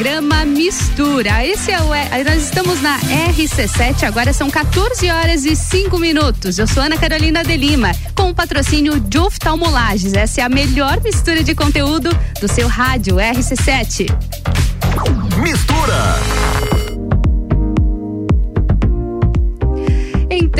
programa Mistura. Esse é o. Nós estamos na RC7, agora são 14 horas e 5 minutos. Eu sou Ana Carolina de Lima, com o patrocínio de Oftalmolages. Essa é a melhor mistura de conteúdo do seu rádio RC7. Mistura!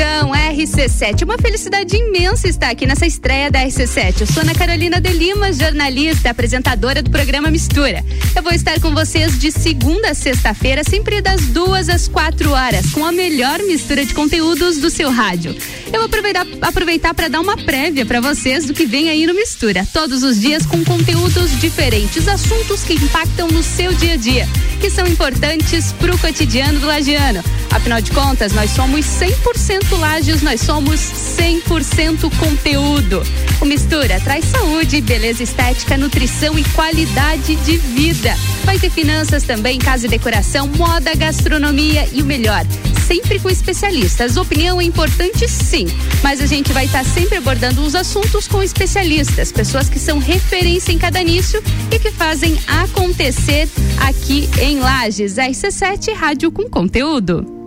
Então, RC7, uma felicidade imensa estar aqui nessa estreia da RC7. Eu sou Ana Carolina de Lima, jornalista, apresentadora do programa Mistura. Eu vou estar com vocês de segunda a sexta-feira, sempre das duas às quatro horas, com a melhor mistura de conteúdos do seu rádio. Eu vou aproveitar, aproveitar para dar uma prévia para vocês do que vem aí no Mistura. Todos os dias com conteúdos diferentes, assuntos que impactam no seu dia a dia, que são importantes para o cotidiano do lagiano. Afinal de contas, nós somos 100% 100% Lages, nós somos 100% conteúdo. O Mistura traz saúde, beleza estética, nutrição e qualidade de vida. Vai ter finanças também, casa e decoração, moda, gastronomia e o melhor, sempre com especialistas. Opinião é importante, sim, mas a gente vai estar sempre abordando os assuntos com especialistas, pessoas que são referência em cada nicho e que fazem acontecer aqui em Lages. RC7 Rádio com conteúdo.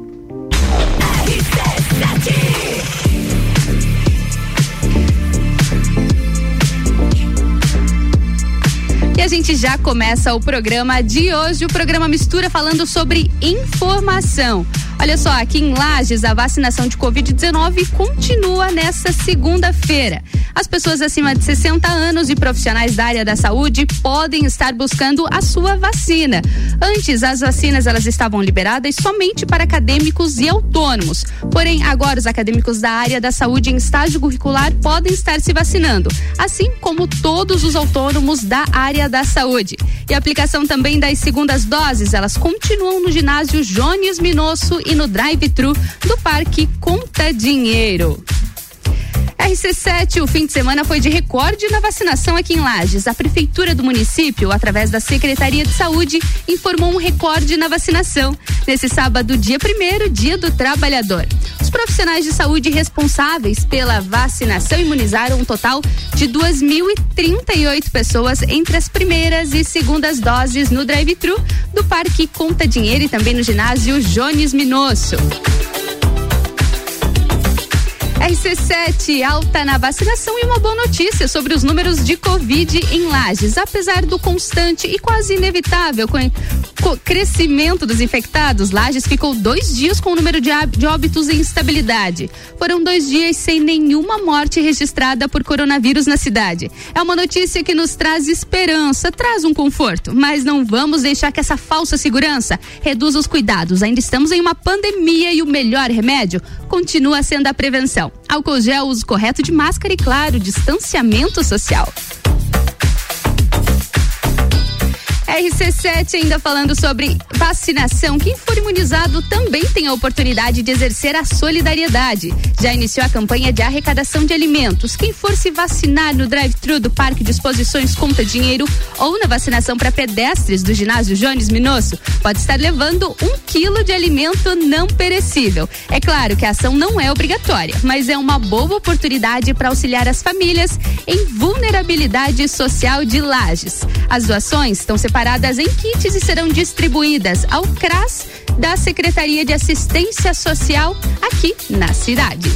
A gente já começa o programa de hoje, o programa Mistura falando sobre informação. Olha só, aqui em Lages, a vacinação de Covid-19 continua nesta segunda-feira. As pessoas acima de 60 anos e profissionais da área da saúde podem estar buscando a sua vacina. Antes, as vacinas elas estavam liberadas somente para acadêmicos e autônomos. Porém, agora os acadêmicos da área da saúde em estágio curricular podem estar se vacinando, assim como todos os autônomos da área da saúde. E a aplicação também das segundas doses, elas continuam no ginásio Jones Minosso e no drive-thru do Parque Conta Dinheiro. RC7, o fim de semana foi de recorde na vacinação aqui em Lages. A prefeitura do município, através da Secretaria de Saúde, informou um recorde na vacinação. Nesse sábado, dia primeiro, dia do trabalhador. Os profissionais de saúde responsáveis pela vacinação imunizaram um total de 2.038 pessoas entre as primeiras e segundas doses no drive-thru do Parque Conta Dinheiro e também no ginásio Jones Minosso. RC7, alta na vacinação e uma boa notícia sobre os números de Covid em Lages. Apesar do constante e quase inevitável crescimento dos infectados, Lages ficou dois dias com o número de, de óbitos em estabilidade. Foram dois dias sem nenhuma morte registrada por coronavírus na cidade. É uma notícia que nos traz esperança, traz um conforto, mas não vamos deixar que essa falsa segurança reduza os cuidados. Ainda estamos em uma pandemia e o melhor remédio continua sendo a prevenção. Álcool gel, uso correto de máscara e, claro, distanciamento social. RC7 ainda falando sobre vacinação. Quem for imunizado também tem a oportunidade de exercer a solidariedade. Já iniciou a campanha de arrecadação de alimentos. Quem for se vacinar no drive-thru do Parque de Exposições Conta Dinheiro ou na vacinação para pedestres do ginásio Jones Minosso pode estar levando um quilo de alimento não perecível. É claro que a ação não é obrigatória, mas é uma boa oportunidade para auxiliar as famílias em vulnerabilidade social de lajes. As doações estão separadas separadas em kits e serão distribuídas ao CRAS da Secretaria de Assistência Social aqui na cidade.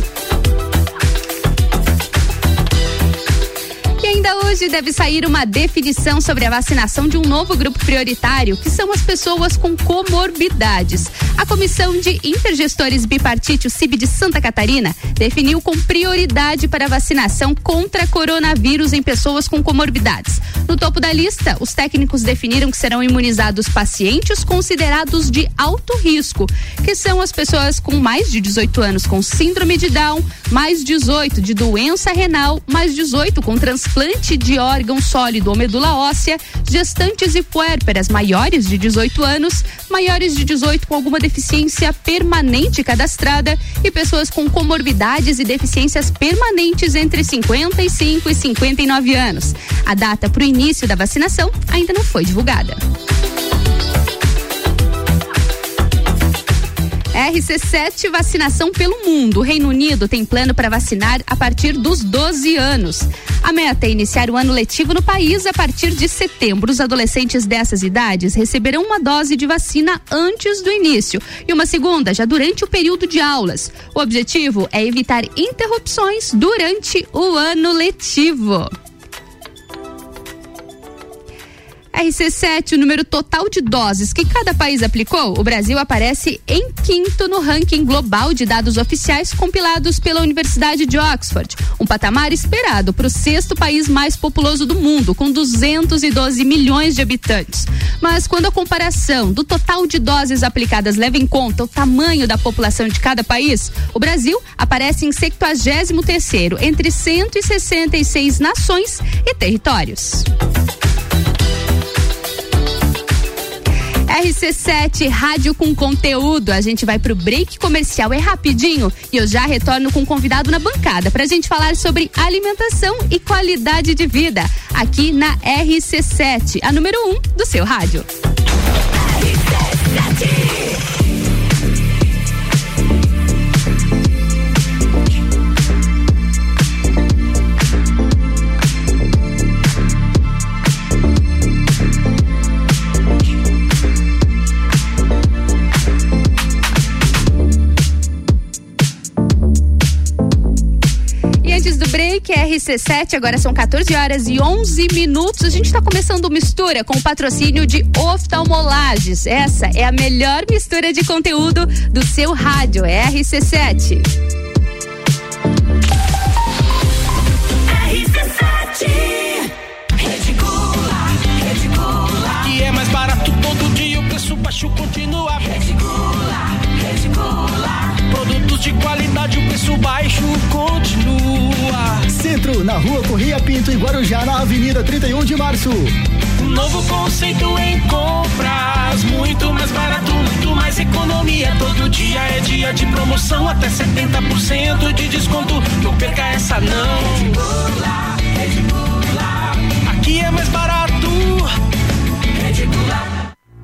Ainda hoje deve sair uma definição sobre a vacinação de um novo grupo prioritário, que são as pessoas com comorbidades. A Comissão de Intergestores Bipartite, o CIB de Santa Catarina, definiu com prioridade para a vacinação contra coronavírus em pessoas com comorbidades. No topo da lista, os técnicos definiram que serão imunizados pacientes considerados de alto risco, que são as pessoas com mais de 18 anos com síndrome de Down, mais 18 de doença renal, mais 18 com transplante transplante de órgão sólido ou medula óssea, gestantes e puérperas maiores de 18 anos, maiores de 18 com alguma deficiência permanente cadastrada e pessoas com comorbidades e deficiências permanentes entre 55 e 59 anos. A data para o início da vacinação ainda não foi divulgada. RC7 vacinação pelo mundo. O Reino Unido tem plano para vacinar a partir dos 12 anos. A meta é iniciar o ano letivo no país a partir de setembro. Os adolescentes dessas idades receberão uma dose de vacina antes do início e uma segunda já durante o período de aulas. O objetivo é evitar interrupções durante o ano letivo. RC7, o número total de doses que cada país aplicou, o Brasil aparece em quinto no ranking global de dados oficiais compilados pela Universidade de Oxford, um patamar esperado para o sexto país mais populoso do mundo, com 212 milhões de habitantes. Mas quando a comparação do total de doses aplicadas leva em conta o tamanho da população de cada país, o Brasil aparece em 73 terceiro entre 166 nações e territórios. RC7 Rádio com conteúdo. A gente vai pro break comercial, é rapidinho e eu já retorno com um convidado na bancada pra gente falar sobre alimentação e qualidade de vida aqui na RC7, a número 1 um do seu rádio. RC7. Break RC7, agora são 14 horas e 11 minutos. A gente está começando mistura com o patrocínio de oftalmolages. Essa é a melhor mistura de conteúdo do seu rádio, é RC7. RC7 Rede Gula, Rede Gula. Que é mais barato todo dia, o preço baixo continua. Rede Gula, Rede Gula. Produtos de qualidade, o preço baixo continua. Centro, na rua Correia Pinto, em Guarujá, na Avenida 31 de Março. Novo conceito em compras. Muito mais barato, muito mais economia. Todo dia é dia de promoção, até 70% de desconto. Não perca essa não. Aqui é mais barato.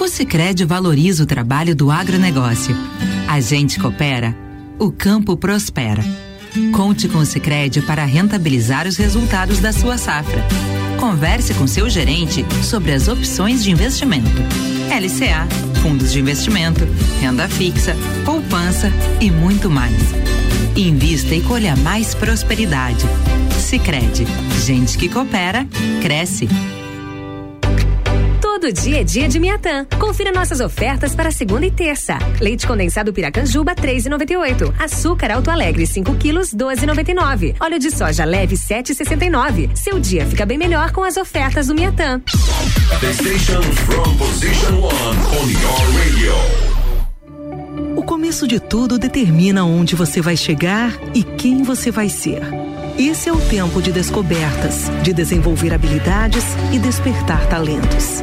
O Sicredi valoriza o trabalho do agronegócio. A gente coopera, o campo prospera. Conte com o Sicredi para rentabilizar os resultados da sua safra. Converse com seu gerente sobre as opções de investimento. LCA, fundos de investimento, renda fixa, poupança e muito mais. Invista e colha mais prosperidade. Sicredi, gente que coopera, cresce. Todo dia é dia de Miatã. Confira nossas ofertas para segunda e terça. Leite condensado Piracanjuba 3,98. Açúcar Alto Alegre 5 quilos 12,99. Óleo de soja leve 7,69. Seu dia fica bem melhor com as ofertas do Miatã. The station from position one on your radio. O começo de tudo determina onde você vai chegar e quem você vai ser. Esse é o tempo de descobertas, de desenvolver habilidades e despertar talentos.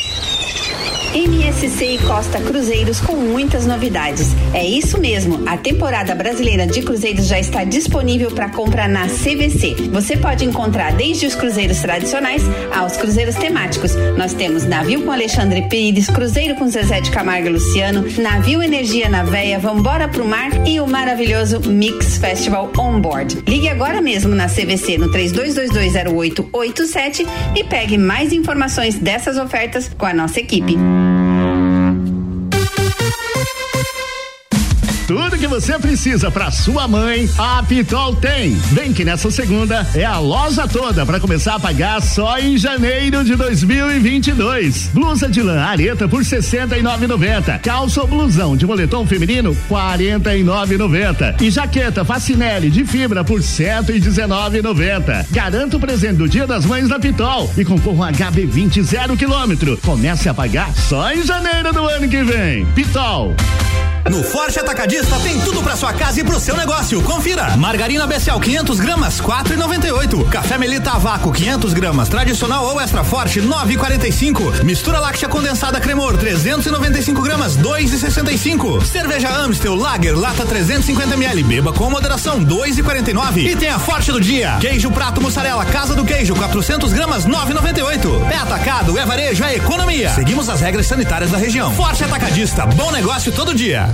MSC e Costa Cruzeiros com muitas novidades. É isso mesmo, a temporada brasileira de cruzeiros já está disponível para compra na CVC. Você pode encontrar desde os cruzeiros tradicionais aos cruzeiros temáticos. Nós temos navio com Alexandre Pires, cruzeiro com Zezé de Camargo e Luciano, navio Energia na Veia, Vambora pro Mar e o maravilhoso Mix Festival On Board. Ligue agora mesmo na CVC no 32220887 e pegue mais informações dessas ofertas com a nossa equipe. Você precisa para sua mãe, a Pitol tem. Vem que nessa segunda é a loja toda para começar a pagar só em janeiro de 2022. Blusa de lã areta por 69,90. Calça ou blusão de moletom feminino 49,90. E jaqueta Facinelli de fibra por 119,90. Garanta o presente do Dia das Mães da Pitol e concorra um HB20 zero quilômetro. Comece a pagar só em janeiro do ano que vem. Pitol. No Forte Atacadista tem tudo para sua casa e pro seu negócio. Confira. Margarina Becel 500 gramas 4,98. Café Melita a vácuo 500 gramas tradicional ou extra forte 9,45. Mistura láctea condensada Cremor 395 gramas 2,65. Cerveja Amstel Lager lata 350 ml. Beba com moderação 2,49. E tem a Forte do dia. Queijo prato mussarela Casa do Queijo 400 gramas 9,98. É atacado, é varejo, é economia. Seguimos as regras sanitárias da região. Forte Atacadista. Bom negócio todo dia.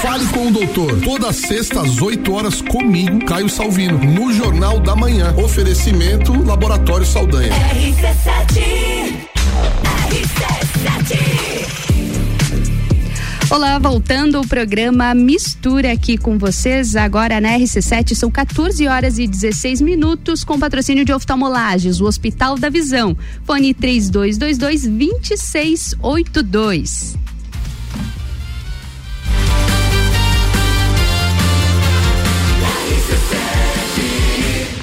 Fale com o doutor. Toda sexta às 8 horas comigo, Caio Salvino, no Jornal da Manhã. Oferecimento Laboratório Saldanha. Olá, voltando o programa Mistura aqui com vocês. Agora na RC7 são 14 horas e 16 minutos com patrocínio de oftalmolages, o Hospital da Visão. Fone 3222 2682.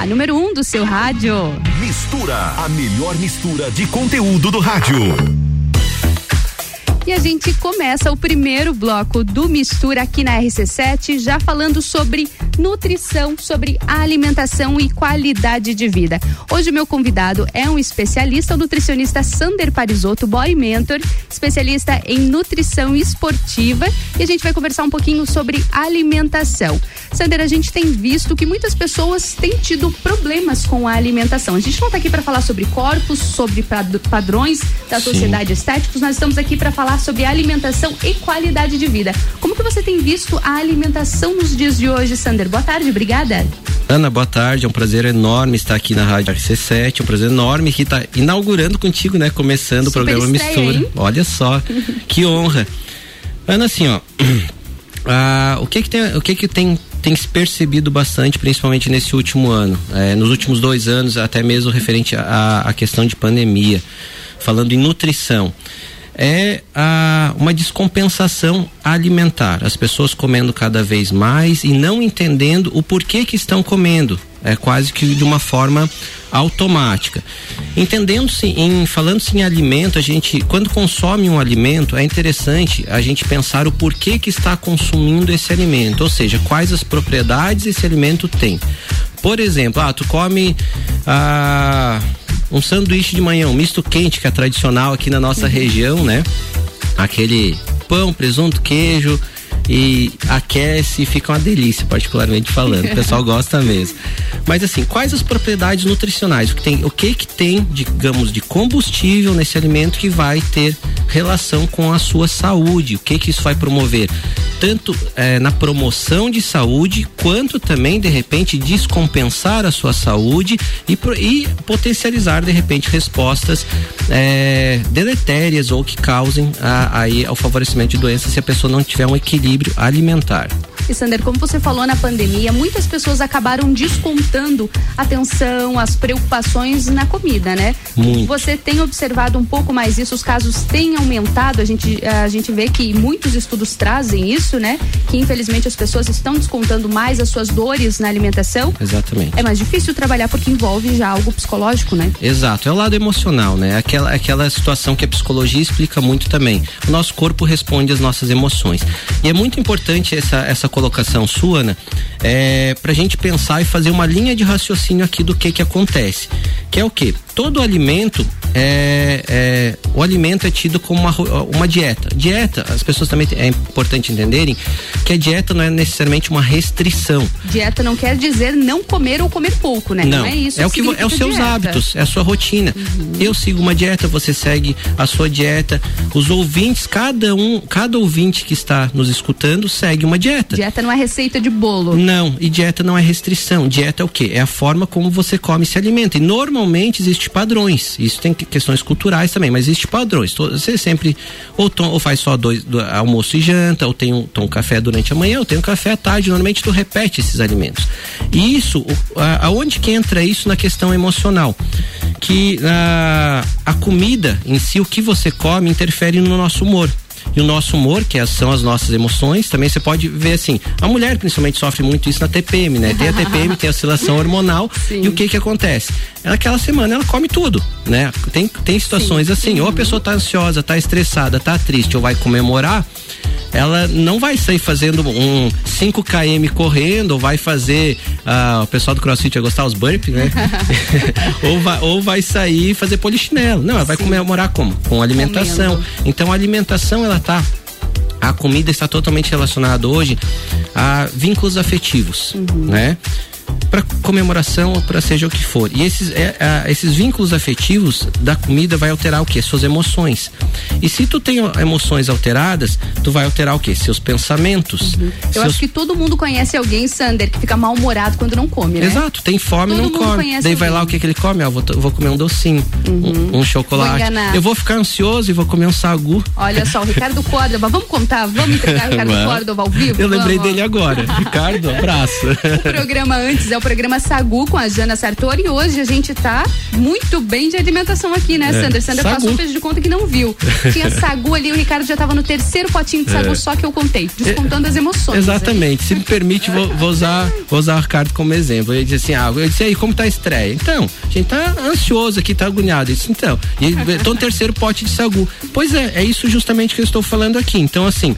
A número 1 um do seu rádio. Mistura, a melhor mistura de conteúdo do rádio. E a gente começa o primeiro bloco do Mistura aqui na RC7, já falando sobre nutrição, sobre alimentação e qualidade de vida. Hoje meu convidado é um especialista, o nutricionista Sander Parisotto, boy mentor, especialista em nutrição esportiva, e a gente vai conversar um pouquinho sobre alimentação. Sander, a gente tem visto que muitas pessoas têm tido problemas com a alimentação. A gente não está aqui para falar sobre corpos, sobre pad- padrões da Sim. sociedade estéticos, nós estamos aqui para falar sobre alimentação e qualidade de vida. Como que você tem visto a alimentação nos dias de hoje, Sander? Boa tarde, obrigada. Ana, boa tarde. É um prazer enorme estar aqui na Rádio RC7. É um prazer enorme que está inaugurando contigo, né? Começando Super o programa estreia, Mistura. hein? Olha só, que honra. Ana, assim, ó. ah, o que que tem, o que que tem, tem se percebido bastante, principalmente nesse último ano, eh, nos últimos dois anos, até mesmo referente à questão de pandemia, falando em nutrição é a, uma descompensação alimentar. As pessoas comendo cada vez mais e não entendendo o porquê que estão comendo. É quase que de uma forma automática. Entendendo-se em falando-se em alimento, a gente quando consome um alimento é interessante a gente pensar o porquê que está consumindo esse alimento, ou seja, quais as propriedades esse alimento tem. Por exemplo, ah, tu come ah, um sanduíche de manhã, um misto quente que é tradicional aqui na nossa região, né? Aquele pão, presunto, queijo e aquece e fica uma delícia, particularmente falando. O pessoal gosta mesmo. Mas assim, quais as propriedades nutricionais? O que tem, o que que tem, digamos, de combustível nesse alimento que vai ter relação com a sua saúde? O que que isso vai promover? Tanto eh, na promoção de saúde, quanto também, de repente, descompensar a sua saúde e, e potencializar, de repente, respostas eh, deletérias ou que causem aí ao favorecimento de doenças se a pessoa não tiver um equilíbrio alimentar. E Sander, como você falou na pandemia, muitas pessoas acabaram descontando a atenção, as preocupações na comida, né? Muito. Você tem observado um pouco mais isso, os casos têm aumentado, a gente, a gente vê que muitos estudos trazem isso, né? Que infelizmente as pessoas estão descontando mais as suas dores na alimentação. Exatamente. É mais difícil trabalhar porque envolve já algo psicológico, né? Exato, é o lado emocional, né? Aquela, aquela situação que a psicologia explica muito também. O nosso corpo responde às nossas emoções. E é muito importante essa, essa colocação sua, Ana, é, pra gente pensar e fazer uma linha de raciocínio aqui do que que acontece. Que é o que? Todo alimento é, é- o alimento é tido como uma, uma dieta. Dieta, as pessoas também é importante entenderem que a dieta não é necessariamente uma restrição. Dieta não quer dizer não comer ou comer pouco, né? Não, é isso. é o que que é os seus dieta. Uhum. hábitos, é a sua rotina. Eu sigo uma dieta, você segue a sua dieta. Os ouvintes, cada um, cada ouvinte que está nos escutando segue uma dieta. Dieta não é receita de bolo. Não, e dieta não é restrição. Dieta é o quê? É a forma como você come e se alimenta. E normalmente existe padrões. Isso tem que- questões culturais também, mas existem padrões. Você sempre ou, to- ou faz só dois do- almoço e janta, ou tem um, toma um café durante a manhã, ou tem um café à tarde. Normalmente tu repete esses alimentos. E isso, a- aonde que entra isso na questão emocional? Que a, a comida em si, o que você come, interfere no nosso humor. E o nosso humor, que é- são as nossas emoções, também você pode ver assim. A mulher principalmente sofre muito isso na TPM, né? Tem a TPM, tem a oscilação hormonal. E o que que acontece? Naquela semana ela come tudo, né? Tem, tem situações assim, ou a pessoa tá ansiosa, tá estressada, tá triste, ou vai comemorar, ela não vai sair fazendo um 5 km correndo, ou vai fazer, ah, o pessoal do CrossFit vai gostar os burpees, né? ou, vai, ou vai sair fazer polichinelo. Não, ela vai comemorar como? Com alimentação. Então a alimentação ela tá a comida está totalmente relacionada hoje a vínculos afetivos, né? Para comemoração ou para seja o que for. E esses, é, é, esses vínculos afetivos da comida vai alterar o que? Suas emoções. E se tu tem emoções alteradas, tu vai alterar o que? Seus pensamentos. Eu seus acho que todo mundo conhece alguém, Sander, que fica mal-humorado quando não come, né? Exato, tem fome e Todo não mundo come. conhece Daí vai alguém. lá o que, que ele come? Ah, vou, vou comer um docinho, um, um chocolate. Vou enganar. Eu vou ficar ansioso e vou comer um sagu. Olha só, o Ricardo Córdova, vamos contar, vamos entregar o Ricardo Vamos. Córdova ao vivo? Eu lembrei Vamos. dele agora. Ricardo, abraço. O programa antes é o programa Sagu com a Jana Sartori e hoje a gente tá muito bem de alimentação aqui, né, É, Sander? Sander sagu. passou, fez de conta que não viu. Tinha Sagu ali, o Ricardo já tava no terceiro potinho de Sagu, É. só que eu contei, descontando as emoções. Exatamente. Se me permite, vou, vou usar, vou usar o Ricardo como exemplo. Ele disse assim: ah, eu disse aí, como tá a estreia? Então, a gente tá ansioso aqui, tá agoniado. Ele disse, então, e tô no terceiro pote de sagu. Pois é, é isso justamente que eu estou falando aqui. Então, assim,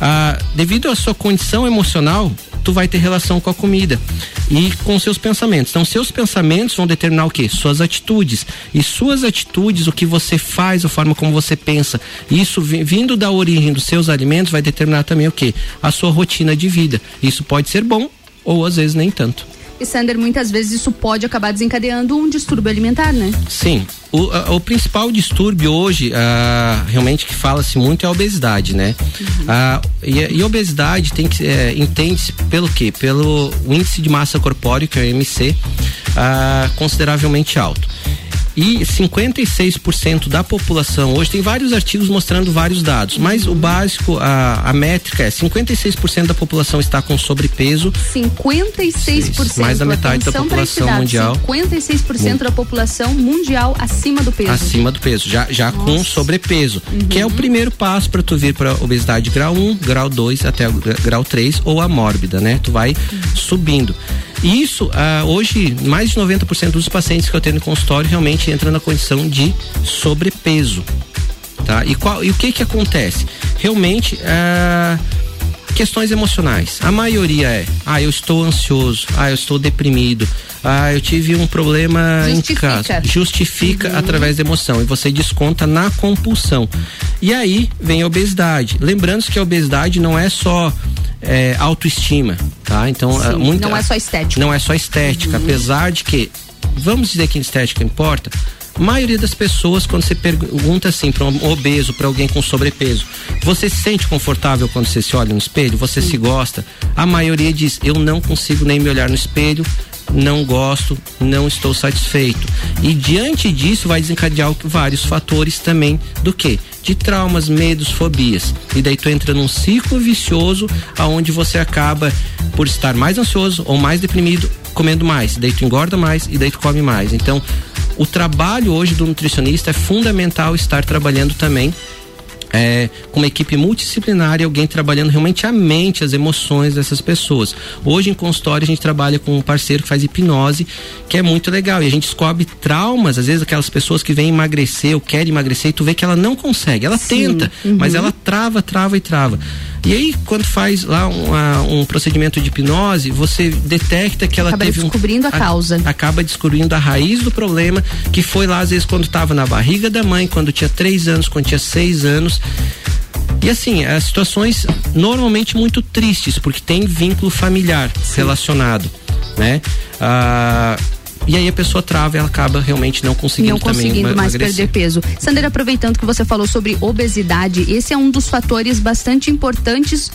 ah, devido à sua condição emocional, tu vai ter relação com a comida e com seus pensamentos. Então, seus pensamentos vão determinar o quê? Suas atitudes. E suas atitudes, o que você faz, a forma como você pensa. Isso vi- vindo da origem dos seus alimentos vai determinar também o quê? A sua rotina de vida. Isso pode ser bom ou às vezes nem tanto. E Sander, muitas vezes isso pode acabar desencadeando um distúrbio alimentar, né? Sim. O, a- o principal distúrbio hoje, ah, realmente que fala-se muito, é a obesidade, né? Ah, e, a- e obesidade tem que é, entende-se pelo quê? Pelo índice de massa corpóreo, que é o IMC, ah, consideravelmente alto. E 56% da população hoje tem vários artigos mostrando vários dados, mas o básico, a, a métrica é 56% da população está com sobrepeso 56%. Mais da metade da população mundial. 56% da população mundial acima do peso. acima do peso, já, já com Nossa. sobrepeso, que Uhum. é o primeiro passo para tu vir para obesidade grau 1, grau 2 até grau 3 ou a mórbida, né? Tu vai Uhum. subindo. E isso, ah, hoje, mais de 90% dos pacientes que eu tenho no consultório realmente entram na condição de sobrepeso. Tá? E, qual, e o que que acontece? Realmente, ah, questões emocionais. A maioria é, ah, eu estou ansioso, ah, eu estou deprimido, ah, eu tive um problema em Justifica. casa. Justifica através da emoção e você desconta na compulsão. E aí vem a obesidade. Lembrando que a obesidade não é só é, autoestima, tá? Então, Sim, ah, muita- não é só estética. Não é só estética, apesar de que, vamos dizer que estética importa, a maioria das pessoas, quando você pergunta assim para um obeso, para alguém com sobrepeso, você se sente confortável quando você se olha no espelho? Você se gosta? A maioria diz: eu não consigo nem me olhar no espelho, não gosto, não estou satisfeito. E diante disso vai desencadear vários fatores também do que? De traumas, medos, fobias. E daí tu entra num ciclo vicioso aonde você acaba por estar mais ansioso ou mais deprimido, comendo mais. Daí tu engorda mais e daí tu come mais. Então, o trabalho hoje do nutricionista é fundamental estar trabalhando também é, com uma equipe multidisciplinar e alguém trabalhando realmente a mente, as emoções dessas pessoas. Hoje em consultório a gente trabalha com um parceiro que faz hipnose, que é muito legal. E a gente descobre traumas, às vezes aquelas pessoas que vêm emagrecer ou querem emagrecer, e tu vê que ela não consegue. Ela Sim, tenta, uhum. mas ela trava, trava e trava. E aí, quando faz lá um, a- um procedimento de hipnose, você detecta que ela Acaba teve um- descobrindo a causa. acaba descobrindo a raiz do problema, que foi lá, às vezes, quando estava na barriga da mãe, quando tinha três anos, quando tinha seis anos. E assim, as situações normalmente muito tristes, porque tem vínculo familiar relacionado, né? Ah, e aí a pessoa trava e ela acaba realmente não conseguindo não também conseguindo mais emagrecer. perder peso. Sander, aproveitando que você falou sobre obesidade, esse é um dos fatores bastante importantes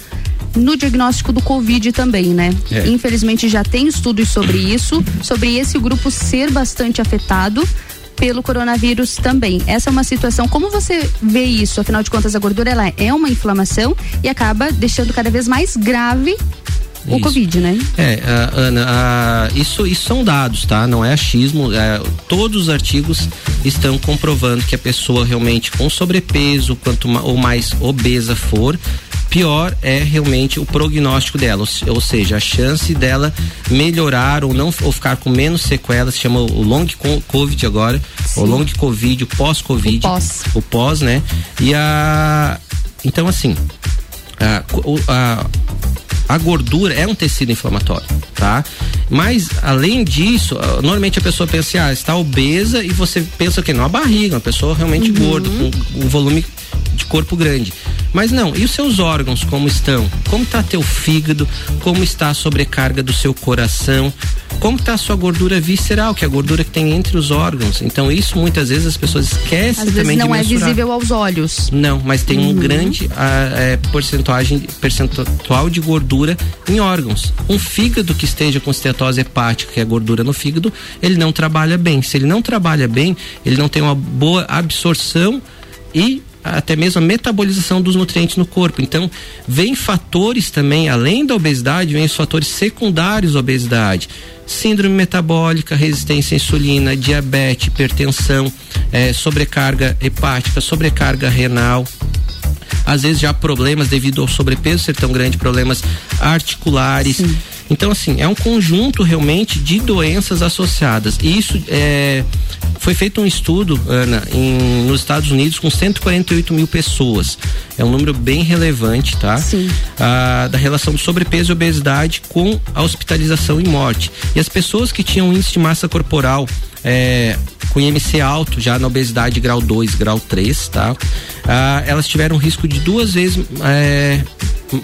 no diagnóstico do Covid também, né? É. Infelizmente já tem estudos sobre isso, sobre esse grupo ser bastante afetado. pelo coronavírus também. Essa é uma situação, como você vê isso? Afinal de contas, a gordura ela é uma inflamação e acaba deixando cada vez mais grave o Isso. Covid, né? É, ah, Ana, ah, isso, isso são dados, tá? Não é achismo. é, todos os artigos estão comprovando que a pessoa realmente com sobrepeso, quanto ma- ou mais obesa for, pior é realmente o prognóstico dela, ou se- ou seja, a chance dela melhorar ou não ou ficar com menos sequelas, se chama o long co- covid agora, o long covid, o pós-covid, O pós. o pós, né? E a então assim, a, o- a, a gordura é um tecido inflamatório, tá? Mas além disso, normalmente a pessoa pensa, assim, ah, está obesa e você pensa que não, a barriga, uma pessoa realmente gorda, com um volume de corpo grande. Mas não, e os seus órgãos como estão? Como está teu fígado? Como está a sobrecarga do seu coração? Como está a sua gordura visceral, que é a gordura que tem entre os órgãos? Então isso muitas vezes as pessoas esquecem Às vezes também não de é mensurar. visível aos olhos. Não, mas tem um Uhum. grande ah, é, percentual de gordura em órgãos. Um fígado que esteja com esteatose hepática, que é gordura no fígado, ele não trabalha bem. Se ele não trabalha bem, ele não tem uma boa absorção e até mesmo a metabolização dos nutrientes no corpo. Então, vem fatores também, além da obesidade, vem os fatores secundários da obesidade. Síndrome metabólica, resistência à insulina, diabetes, hipertensão, eh, sobrecarga hepática, sobrecarga renal, às vezes já problemas devido ao sobrepeso ser tão grande, problemas articulares. Então, assim, é um conjunto realmente de doenças associadas. E isso é, foi feito um estudo, Ana, em, nos Estados Unidos com 148 mil pessoas. É um número bem relevante, tá? Sim. Ah, da relação do sobrepeso e obesidade com a hospitalização e morte. E as pessoas que tinham índice de massa corporal é, com IMC alto, já na obesidade grau 2, grau 3, tá? Ah, elas tiveram risco de duas vezes é,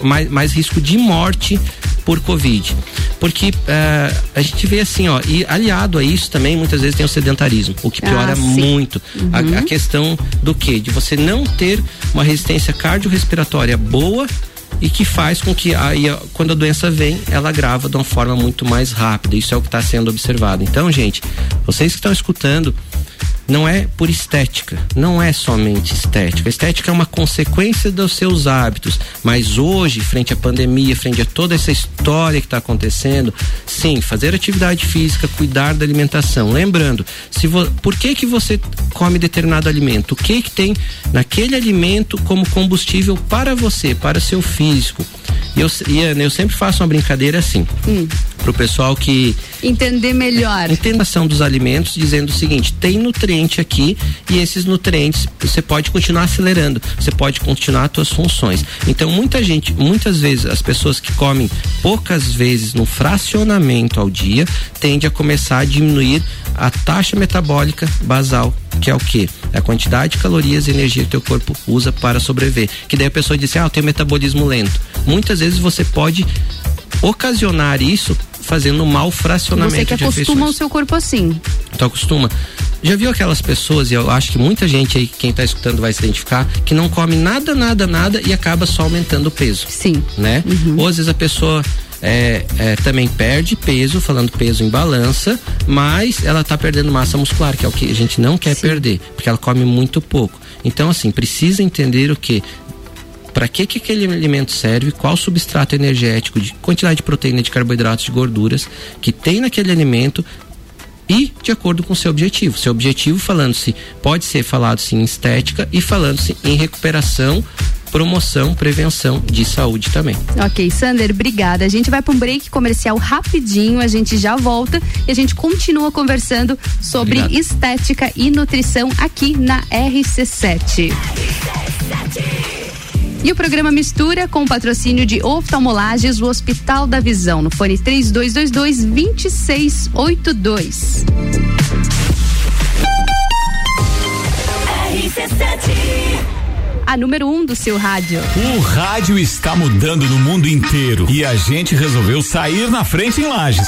mais, mais risco de morte por Covid. Porque ah, a gente vê assim, ó, e aliado a isso também muitas vezes tem o sedentarismo, o que Ah, piora sim. muito a- Uhum. a, questão do que? De você não ter uma resistência cardiorrespiratória boa e que faz com que aí, quando a doença vem, ela agrava de uma forma muito mais rápida. Isso é o que está sendo observado. Então, gente, vocês que estão escutando, não é por estética, não é somente estética. A estética é uma consequência dos seus hábitos, mas hoje, frente à pandemia, frente a toda essa história que está acontecendo, sim, fazer atividade física, cuidar da alimentação. Lembrando, se vo, por que que você come determinado alimento? O que que tem naquele alimento como combustível para você, para seu físico? E eu, e, Ana, eu sempre faço uma brincadeira assim, Hum. pro pessoal que Entender melhor. Entendimentação dos alimentos dizendo o seguinte: tem nutriente aqui e esses nutrientes você pode continuar acelerando, você pode continuar as suas funções. Então muita gente, muitas vezes as pessoas que comem poucas vezes no fracionamento ao dia tende a começar a diminuir a taxa metabólica basal, que é o que? É a quantidade de calorias e energia que teu corpo usa para sobreviver. Que daí a pessoa diz, ah, eu tenho metabolismo lento. Muitas vezes você pode ocasionar isso fazendo mau fracionamento Você que acostuma o seu corpo assim. Tu acostuma. Já viu aquelas pessoas, e eu acho que muita gente aí, quem tá escutando vai se identificar, que não come nada, nada, nada e acaba só aumentando o peso. Sim. Né? Ou às vezes a pessoa é, é, também perde peso, falando peso em balança, mas ela tá perdendo massa muscular, que é o que a gente não quer perder, porque ela come muito pouco. Então, assim, precisa entender o que para que que aquele alimento serve, qual substrato energético, de quantidade de proteína, de carboidratos, de gorduras que tem naquele alimento e de acordo com o seu objetivo. Seu objetivo falando-se, pode ser falado-se em estética e falando-se em recuperação, promoção, prevenção de saúde também. Ok, Sander, obrigada. A gente vai para um break comercial rapidinho, a gente já volta e a gente continua conversando sobre Obrigado. estética e nutrição aqui na RC7. E o programa mistura com o patrocínio de oftalmolages o Hospital da Visão, no fone 3222 2682. A número 1 um do seu rádio. O rádio está mudando no mundo inteiro e a gente resolveu sair na frente em Lages.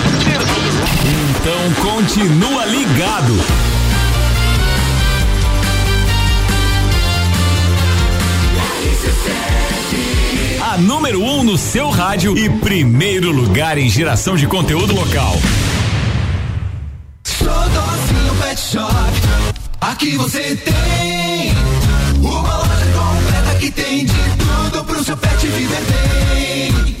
Então continua ligado. A número 1 um no seu rádio e primeiro lugar em geração de conteúdo local. Xodózinho Pet Shop. Aqui você tem uma loja completa que tem de tudo pro seu pet viver bem.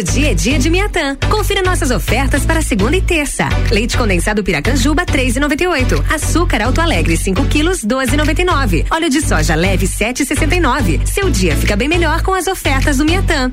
Todo dia é dia de Miatã. Confira nossas ofertas para segunda e terça. Leite condensado Piracanjuba 3,98. Açúcar Alto Alegre 5 quilos 12,99. Óleo de soja leve 7,69. Seu dia fica bem melhor com as ofertas do Miatã.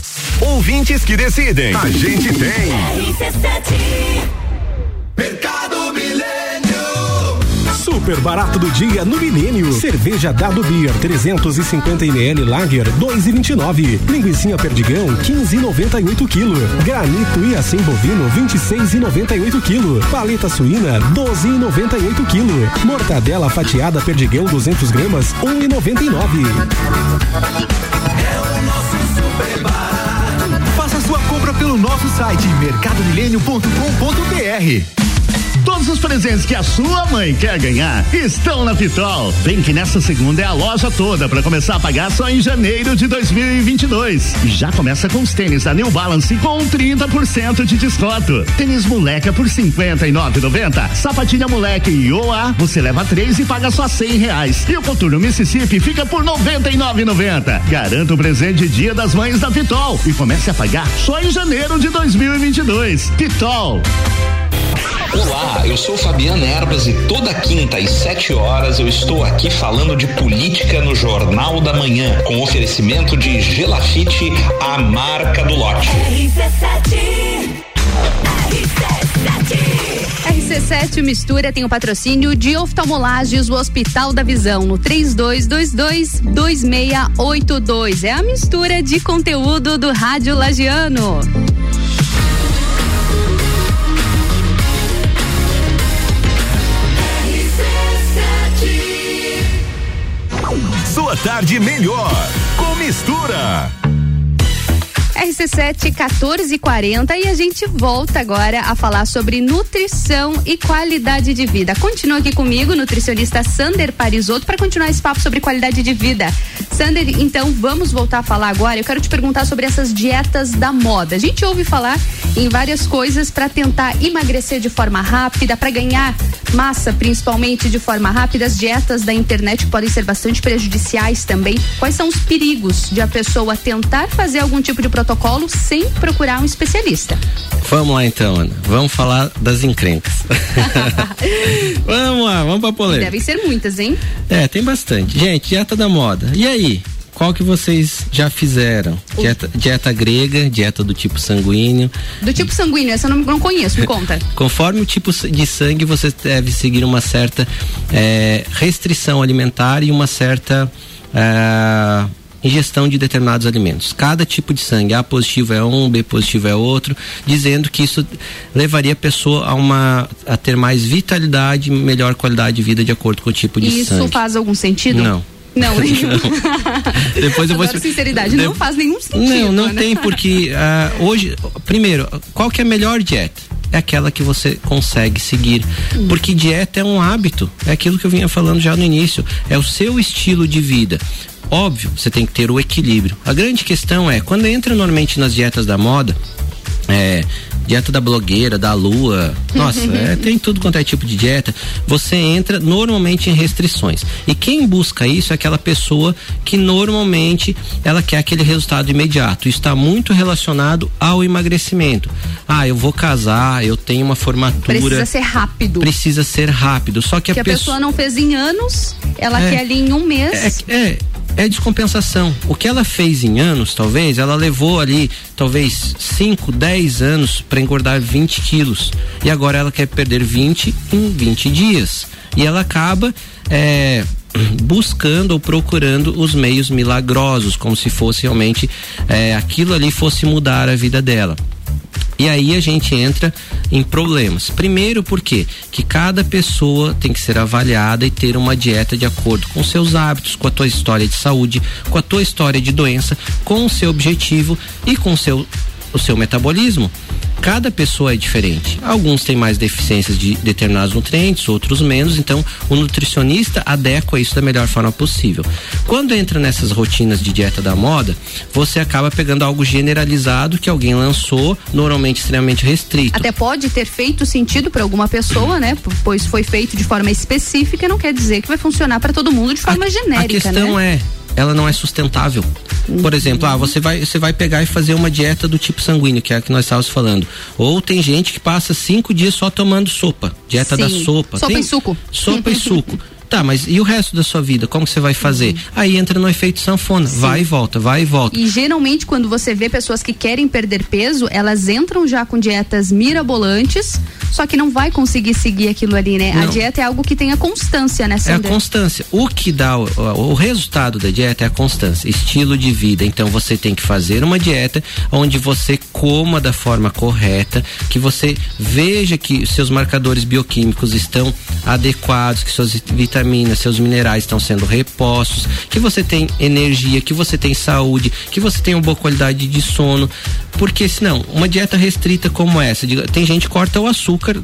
Ouvintes que decidem. A gente tem. Mercado Milênio. Super barato do dia no Milênio. Cerveja Dado Beer 350 ml Lager 2,29. Linguiça Perdigão 15,98 kg. Granito e assim bovino 26,98 kg. Paleta suína 12,98 kg. Mortadela fatiada Perdigão 200 gramas 1,99. Nosso site mercadomilênio.com.br. Todos os presentes que a sua mãe quer ganhar estão na Pitol. Vem que nessa segunda é a loja toda para começar a pagar só em janeiro de 2022. E já começa com os tênis da New Balance com 30% de desconto. Tênis moleca por 59,90. Sapatilha moleque e OA você leva três e paga só 100 reais. E o coturno Mississippi fica por 99,90. Garanta o presente Dia das Mães da Pitol e comece a pagar só em janeiro de 2022. Pitol. Olá, eu sou Fabiana Erbas e toda quinta às 7 horas eu estou aqui falando de política no Jornal da Manhã, com oferecimento de Gelafite, a marca do lote. RC7 Mistura tem o patrocínio de oftalmolagens o Hospital da Visão no 3222-2682. É a mistura de conteúdo do Rádio Lagiano. Tarde melhor com mistura. RC7 1440 e a gente volta agora a falar sobre nutrição e qualidade de vida. Continua aqui comigo, nutricionista Sander Parisotto, para continuar esse papo sobre qualidade de vida. Sander, então vamos voltar a falar agora. Eu quero te perguntar sobre essas dietas da moda. A gente ouve falar em várias coisas para tentar emagrecer de forma rápida, para ganhar massa, principalmente de forma rápida. As dietas da internet podem ser bastante prejudiciais também. Quais são os perigos de a pessoa tentar fazer algum tipo de protocolo sem procurar um especialista? Vamos lá então, Ana. Vamos falar das encrencas. vamos lá, vamos pra polêmica. Devem ser muitas, hein? É, tem bastante. Gente, dieta da moda. E aí? Qual que vocês já fizeram? Dieta, dieta grega, dieta do tipo sanguíneo. Do tipo sanguíneo, essa eu não, não conheço, me conta. Conforme o tipo de sangue, você deve seguir uma certa é, restrição alimentar e uma certa é, ingestão de determinados alimentos. Cada tipo de sangue, A positivo é um, B positivo é outro, dizendo que isso levaria a pessoa a uma a ter mais vitalidade, melhor qualidade de vida de acordo com o tipo de e sangue. Isso faz algum sentido? Não. Não, nenhum. Depois eu vou Agora, sinceridade, não faz nenhum sentido. Não, não né? tem porque uh, hoje, primeiro, qual que é a melhor dieta? É aquela que você consegue seguir. Hum. Porque dieta é um hábito, é aquilo que eu vinha falando já no início, é o seu estilo de vida. Óbvio, você tem que ter o equilíbrio. A grande questão é, quando entra normalmente nas dietas da moda, é, dieta da blogueira, da lua, nossa, é, tem tudo quanto é tipo de dieta. Você entra normalmente em restrições. E quem busca isso é aquela pessoa que normalmente ela quer aquele resultado imediato. Isso está muito relacionado ao emagrecimento. Ah, eu vou casar, eu tenho uma formatura. Precisa ser rápido. Precisa ser rápido. Só que, que a, pessoa... não fez em anos, ela É. quer ali em um mês. É, é, é descompensação. O que ela fez em anos, talvez, ela levou ali, talvez, 5, 10 anos para engordar 20 quilos. E agora ela quer perder 20 em 20 dias. E ela acaba. é, buscando ou procurando os meios milagrosos, como se fosse realmente é, aquilo ali fosse mudar a vida dela. E aí a gente entra em problemas. Primeiro porque que cada pessoa tem que ser avaliada e ter uma dieta de acordo com seus hábitos, com a tua história de saúde, com a tua história de doença, com o seu objetivo e com o seu o seu metabolismo. Cada pessoa é diferente. Alguns têm mais deficiências de determinados nutrientes, outros menos. Então, o nutricionista adequa isso da melhor forma possível. Quando entra nessas rotinas de dieta da moda, você acaba pegando algo generalizado que alguém lançou, normalmente extremamente restrito. Até pode ter feito sentido para alguma pessoa, né? Pois foi feito de forma específica, não quer dizer que vai funcionar para todo mundo de forma genérica, A questão né? é, ela não é sustentável. Por exemplo, ah, você vai, você vai pegar e fazer uma dieta do tipo sanguíneo, que é a que nós estávamos falando. Ou tem gente que passa cinco dias só tomando sopa, dieta da Sim. sopa. Sopa Tem- e suco. Sopa e suco. Tá, mas e o resto da sua vida? Como você vai fazer? Aí entra no efeito sanfona, vai e volta, vai e volta. E geralmente, quando você vê pessoas que querem perder peso, elas entram já com dietas mirabolantes, só que não vai conseguir seguir aquilo ali, né? A Não. dieta é algo que tenha constância, né, É a Sandra? constância. O que dá o, o- o resultado da dieta é a constância, estilo de vida. Então você tem que fazer uma dieta onde você coma da forma correta, que você veja que seus marcadores bioquímicos estão adequados, que suas vitaminas, seus minerais estão sendo repostos, que você tem energia, que você tem saúde, que você tem uma boa qualidade de sono. Porque senão, uma dieta restrita como essa, tem gente que corta o açúcar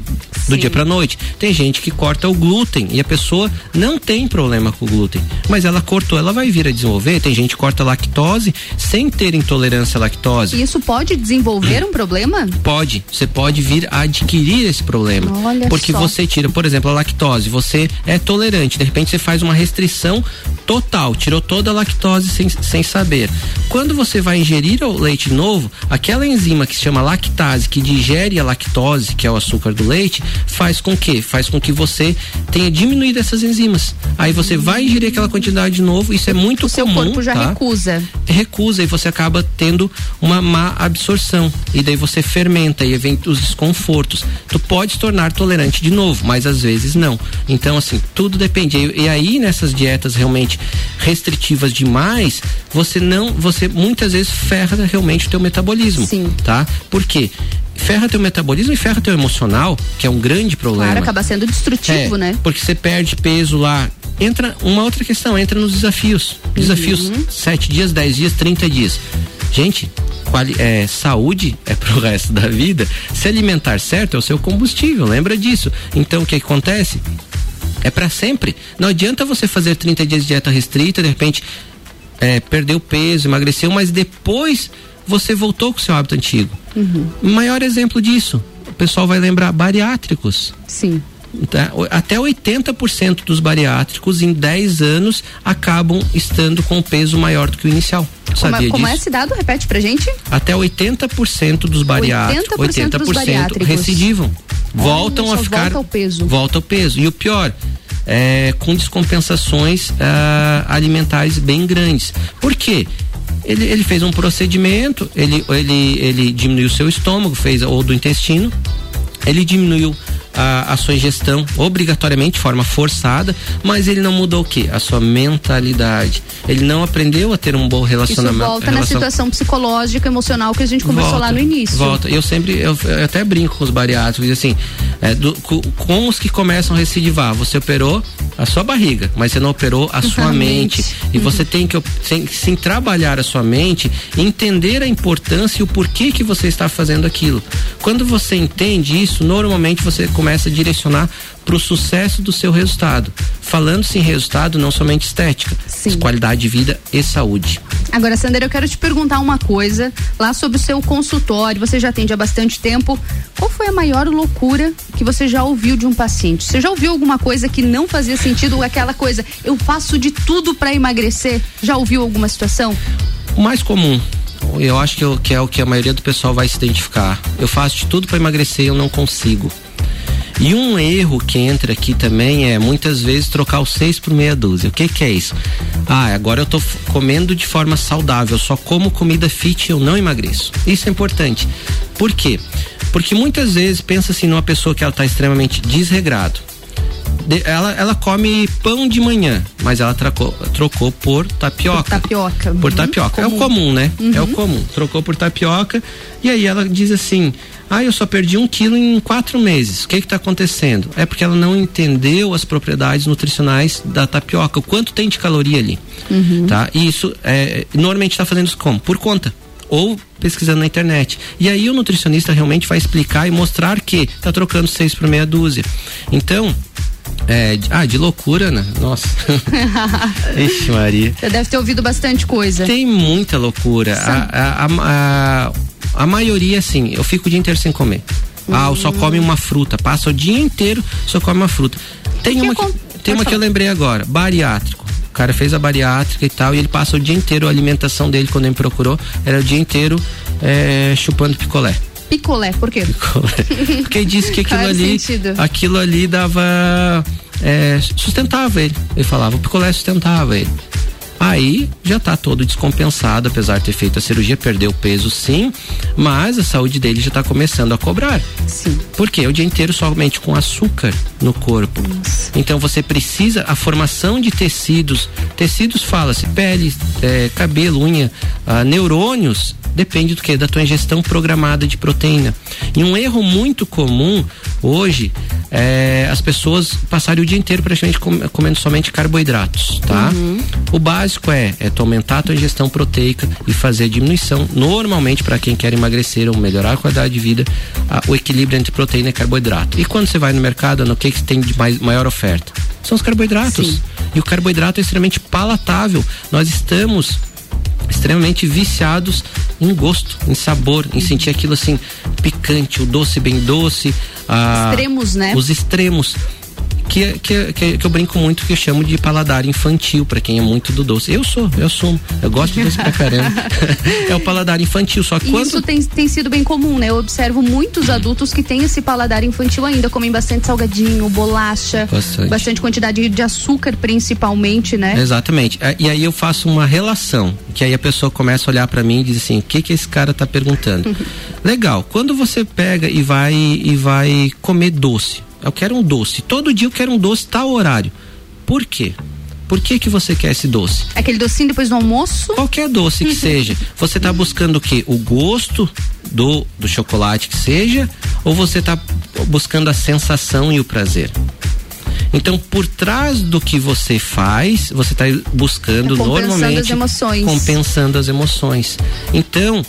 do dia pra noite, tem gente que corta o glúten e a pessoa não tem problema com o glúten, mas ela cortou, ela vai vir a desenvolver. Tem gente que corta lactose sem ter intolerância à lactose. E isso pode desenvolver um problema? Pode, você pode vir a adquirir esse problema. Olha porque só. você tira, por exemplo, a lactose, você é tolerante, de repente você faz uma restrição total, tirou toda a lactose sem, sem saber. Quando você vai ingerir o leite novo, aquela enzima que se chama lactase, que digere a lactose, que é o açúcar do leite, faz com que? Faz com que você tenha diminuído essas enzimas. Aí você vai ingerir aquela quantidade de novo, isso é muito O seu comum. corpo já tá? recusa. recusa e você acaba tendo uma má absorção e daí você fermenta e vem os desconfortos. Tu pode se tornar tolerante de novo, mas às vezes não. Então assim, tudo depende. E, e aí nessas dietas realmente restritivas demais, você não, você muitas vezes ferra realmente o teu metabolismo, Sim. tá? Por quê? Ferra teu metabolismo e ferra teu emocional, que é um grande problema. Claro, acaba sendo destrutivo, É, né? Porque você perde peso lá. Entra uma outra questão, entra nos desafios. Desafios Uhum. 7 dias, 10 dias, 30 dias. Gente, quali, é, saúde é pro resto da vida. Se alimentar certo é o seu combustível, lembra disso. Então o que acontece? É para sempre. Não adianta você fazer 30 dias de dieta restrita, de repente é, perdeu peso, emagreceu, mas depois você voltou com o seu hábito antigo. Uhum. Maior exemplo disso, o pessoal vai lembrar bariátricos. Sim. Tá? Até 80% dos bariátricos em 10 anos acabam estando com peso maior do que o inicial. Como, Sabia é- como é disso? esse dado? Repete pra gente. Até 80% dos bariátricos, 80% dos bariátricos. recidivam. Voltam a ficar. volta ao peso. Volta ao peso. E o pior, é, com descompensações ah, alimentares bem grandes. Por quê? Ele, ele fez um procedimento, ele, ele, ele diminuiu o seu estômago, fez ou do intestino, ele diminuiu a, a sua ingestão obrigatoriamente, de forma forçada, mas ele não mudou o quê? A sua mentalidade. Ele não aprendeu a ter um bom Isso relacionamento. volta na relação- situação psicológica, emocional que a gente conversou Volta, lá no início. Volta. Eu sempre, eu, eu até brinco com os bariátricos, assim, é, do- co- com, os que começam a recidivar, você operou a sua barriga, mas você não operou a sua mente. E você tem que, op- tem que sim trabalhar a sua mente, entender a importância e o porquê que você está fazendo aquilo. Quando você entende isso, normalmente você começa a direcionar para o sucesso do seu resultado. Falando-se em resultado, não somente estética, mas qualidade de vida e saúde. Agora, Sandra, eu quero te perguntar uma coisa lá sobre o seu consultório. Você já atende há bastante tempo. Qual foi a maior loucura que você já ouviu de um paciente? Você já ouviu alguma coisa que não fazia sentido? Ou aquela coisa, eu faço de tudo para emagrecer? Já ouviu alguma situação? O mais comum, eu acho que, eu- que é o que a maioria do pessoal vai se identificar. Eu faço de tudo para emagrecer e eu não consigo. E um erro que entra aqui também é muitas vezes trocar o seis por meia dúzia. O que que é isso? Ah, agora eu tô comendo de forma saudável, só como comida fit e eu não emagreço. Isso é importante. Por quê? Porque muitas vezes pensa assim numa pessoa que ela tá extremamente desregrado. De- ela, ela come pão de manhã, mas ela trocou, trocou por tapioca. Tapioca. Por Uhum. tapioca. É o comum, né? É o comum. Trocou por tapioca. E aí ela diz assim: Ah, eu só perdi um quilo em quatro meses. O que que tá acontecendo? É porque ela não entendeu as propriedades nutricionais da tapioca. O quanto tem de caloria ali. Tá? E isso é, normalmente está fazendo isso como? Por conta. Ou pesquisando na internet. E aí o nutricionista realmente vai explicar e mostrar que tá trocando seis por meia dúzia. Então, é, de- ah, de loucura, né? Nossa. Ixi, Maria. Você deve ter ouvido bastante coisa. Tem muita loucura. A, a, a, a, a maioria, assim, eu fico o dia inteiro sem comer. Ah, só come uma fruta. Passa o dia inteiro, só come uma fruta. Tem uma, que, tem uma que eu lembrei agora, bariátrico. O cara fez a bariátrica e tal, e ele passa o dia inteiro, a alimentação dele, quando ele me procurou, era o dia inteiro é, chupando picolé. Picolé, por quê? Porque disse que aquilo ali, sentido. aquilo ali dava, é, sustentava ele. Ele falava, o picolé sustentava ele. Aí já tá todo descompensado, apesar de ter feito a cirurgia, perdeu peso sim, mas a saúde dele já tá começando a cobrar. Sim. Por quê? O dia inteiro somente com açúcar no corpo. Então você precisa, a formação de tecidos, tecidos fala-se, pele, eh, cabelo, unha, ah, neurônios, depende do que? Da tua ingestão programada de proteína. E um erro muito comum hoje é as pessoas passarem o dia inteiro praticamente com- comendo somente carboidratos, tá? O básico é, é tu aumentar a tua ingestão proteica e fazer a diminuição. Normalmente, para quem quer emagrecer ou melhorar a qualidade de vida, a- o equilíbrio entre proteína e carboidrato. E quando você vai no mercado, no que, que tem de mais, maior oferta? São os carboidratos. E o carboidrato é extremamente palatável. Nós estamos extremamente viciados em gosto, em sabor, em sentir aquilo assim picante, o doce bem doce, a- Extremos, né? Os extremos. Que, que, que, eu brinco muito que eu chamo de paladar infantil para quem é muito do doce. Eu sou, eu sou. Eu gosto de doce pra caramba. é o paladar infantil, só que quando isso tem, tem sido bem comum, né? Eu observo muitos adultos que têm esse paladar infantil ainda, comem bastante salgadinho, bolacha, Bastante. quantidade de açúcar, principalmente, né? Exatamente. É, E aí eu faço uma relação, que aí a pessoa começa a olhar pra mim e diz assim: "O que que esse cara tá perguntando?". Legal. Quando você pega e vai e vai comer doce. Eu quero um doce. Todo dia eu quero um doce tal horário. Por quê? Por que que você quer esse doce? Aquele docinho depois do almoço? Qualquer doce que seja. Você tá buscando o quê? O gosto do, do chocolate que seja? Ou você tá buscando a sensação e o prazer? Então, por trás do que você faz, você está buscando Tá compensando normalmente as emoções. compensando as emoções. Então,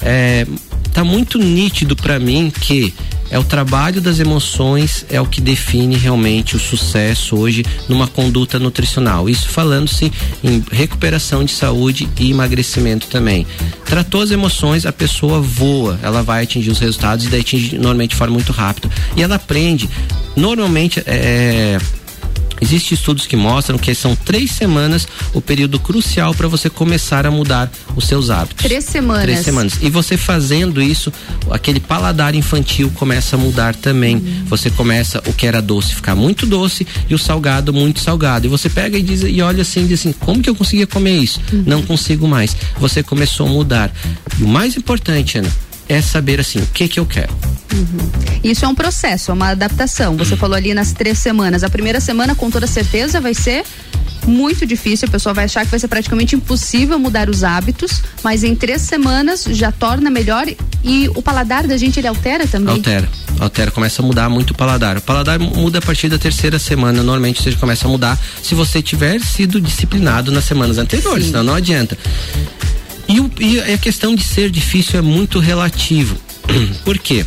é, tá muito nítido para mim que é o trabalho das emoções é o que define realmente o sucesso hoje numa conduta nutricional. Isso falando-se em recuperação de saúde e emagrecimento também. Tratou as emoções, a pessoa voa, ela vai atingir os resultados e daí atinge normalmente de forma muito rápida. E ela aprende. Normalmente é Existem estudos que mostram que são três semanas o período crucial para você começar a mudar os seus hábitos. Três semanas. Três semanas. E você fazendo isso, aquele paladar infantil começa a mudar também. Uhum. Você começa o que era doce ficar muito doce e o salgado muito salgado. E você pega e diz e olha assim, diz assim, como que eu conseguia comer isso? Uhum. Não consigo mais. Você começou a mudar. E o mais importante, Ana, é saber assim, o que que eu quero. Uhum. Isso é um processo, é uma adaptação. Você uhum. falou ali nas três semanas. A primeira semana, com toda certeza, vai ser muito difícil, a pessoa vai achar que vai ser praticamente impossível mudar os hábitos, mas em três semanas já torna melhor e o paladar da gente ele altera também. Altera, altera, começa a mudar muito o paladar. O paladar muda a partir da terceira semana, normalmente você começa a mudar se você tiver sido disciplinado nas semanas anteriores, Sim. senão não adianta. E, o, e a questão de ser difícil é muito relativo. Por quê?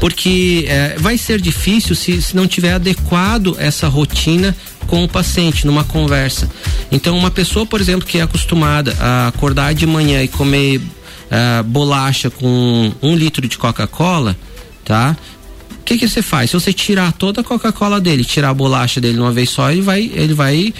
Porque é, vai ser difícil se, se não tiver adequado essa rotina com o paciente numa conversa. Então, uma pessoa, por exemplo, que é acostumada a acordar de manhã e comer uh, bolacha com um litro de Coca-Cola, tá? O que que você faz? Se você tirar toda a Coca-Cola dele, tirar a bolacha dele uma vez só, ele vai, ele vai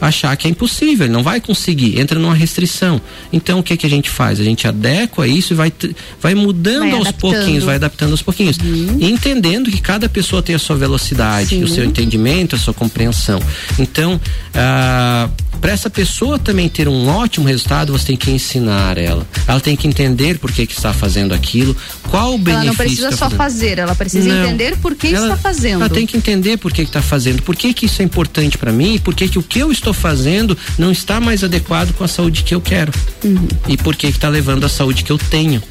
achar que é impossível, ele não vai conseguir, entra numa restrição. Então o que que a gente faz? A gente adequa isso e vai, vai mudando vai aos adaptando. pouquinhos, vai adaptando aos pouquinhos. Uhum. entendendo que cada pessoa tem a sua velocidade, Sim. o seu entendimento, a sua compreensão. Então, ah, para essa pessoa também ter um ótimo resultado, você tem que ensinar ela. Ela tem que entender por que, que está fazendo aquilo, qual o benefício. Ela não precisa tá só fazer, ela precisa não. entender por que ela, está fazendo. Ela tem que entender por que está fazendo, por que, que isso é importante para mim e por que, que o que eu estou fazendo não está mais adequado com a saúde que eu quero. Uhum. E por que está levando a saúde que eu tenho.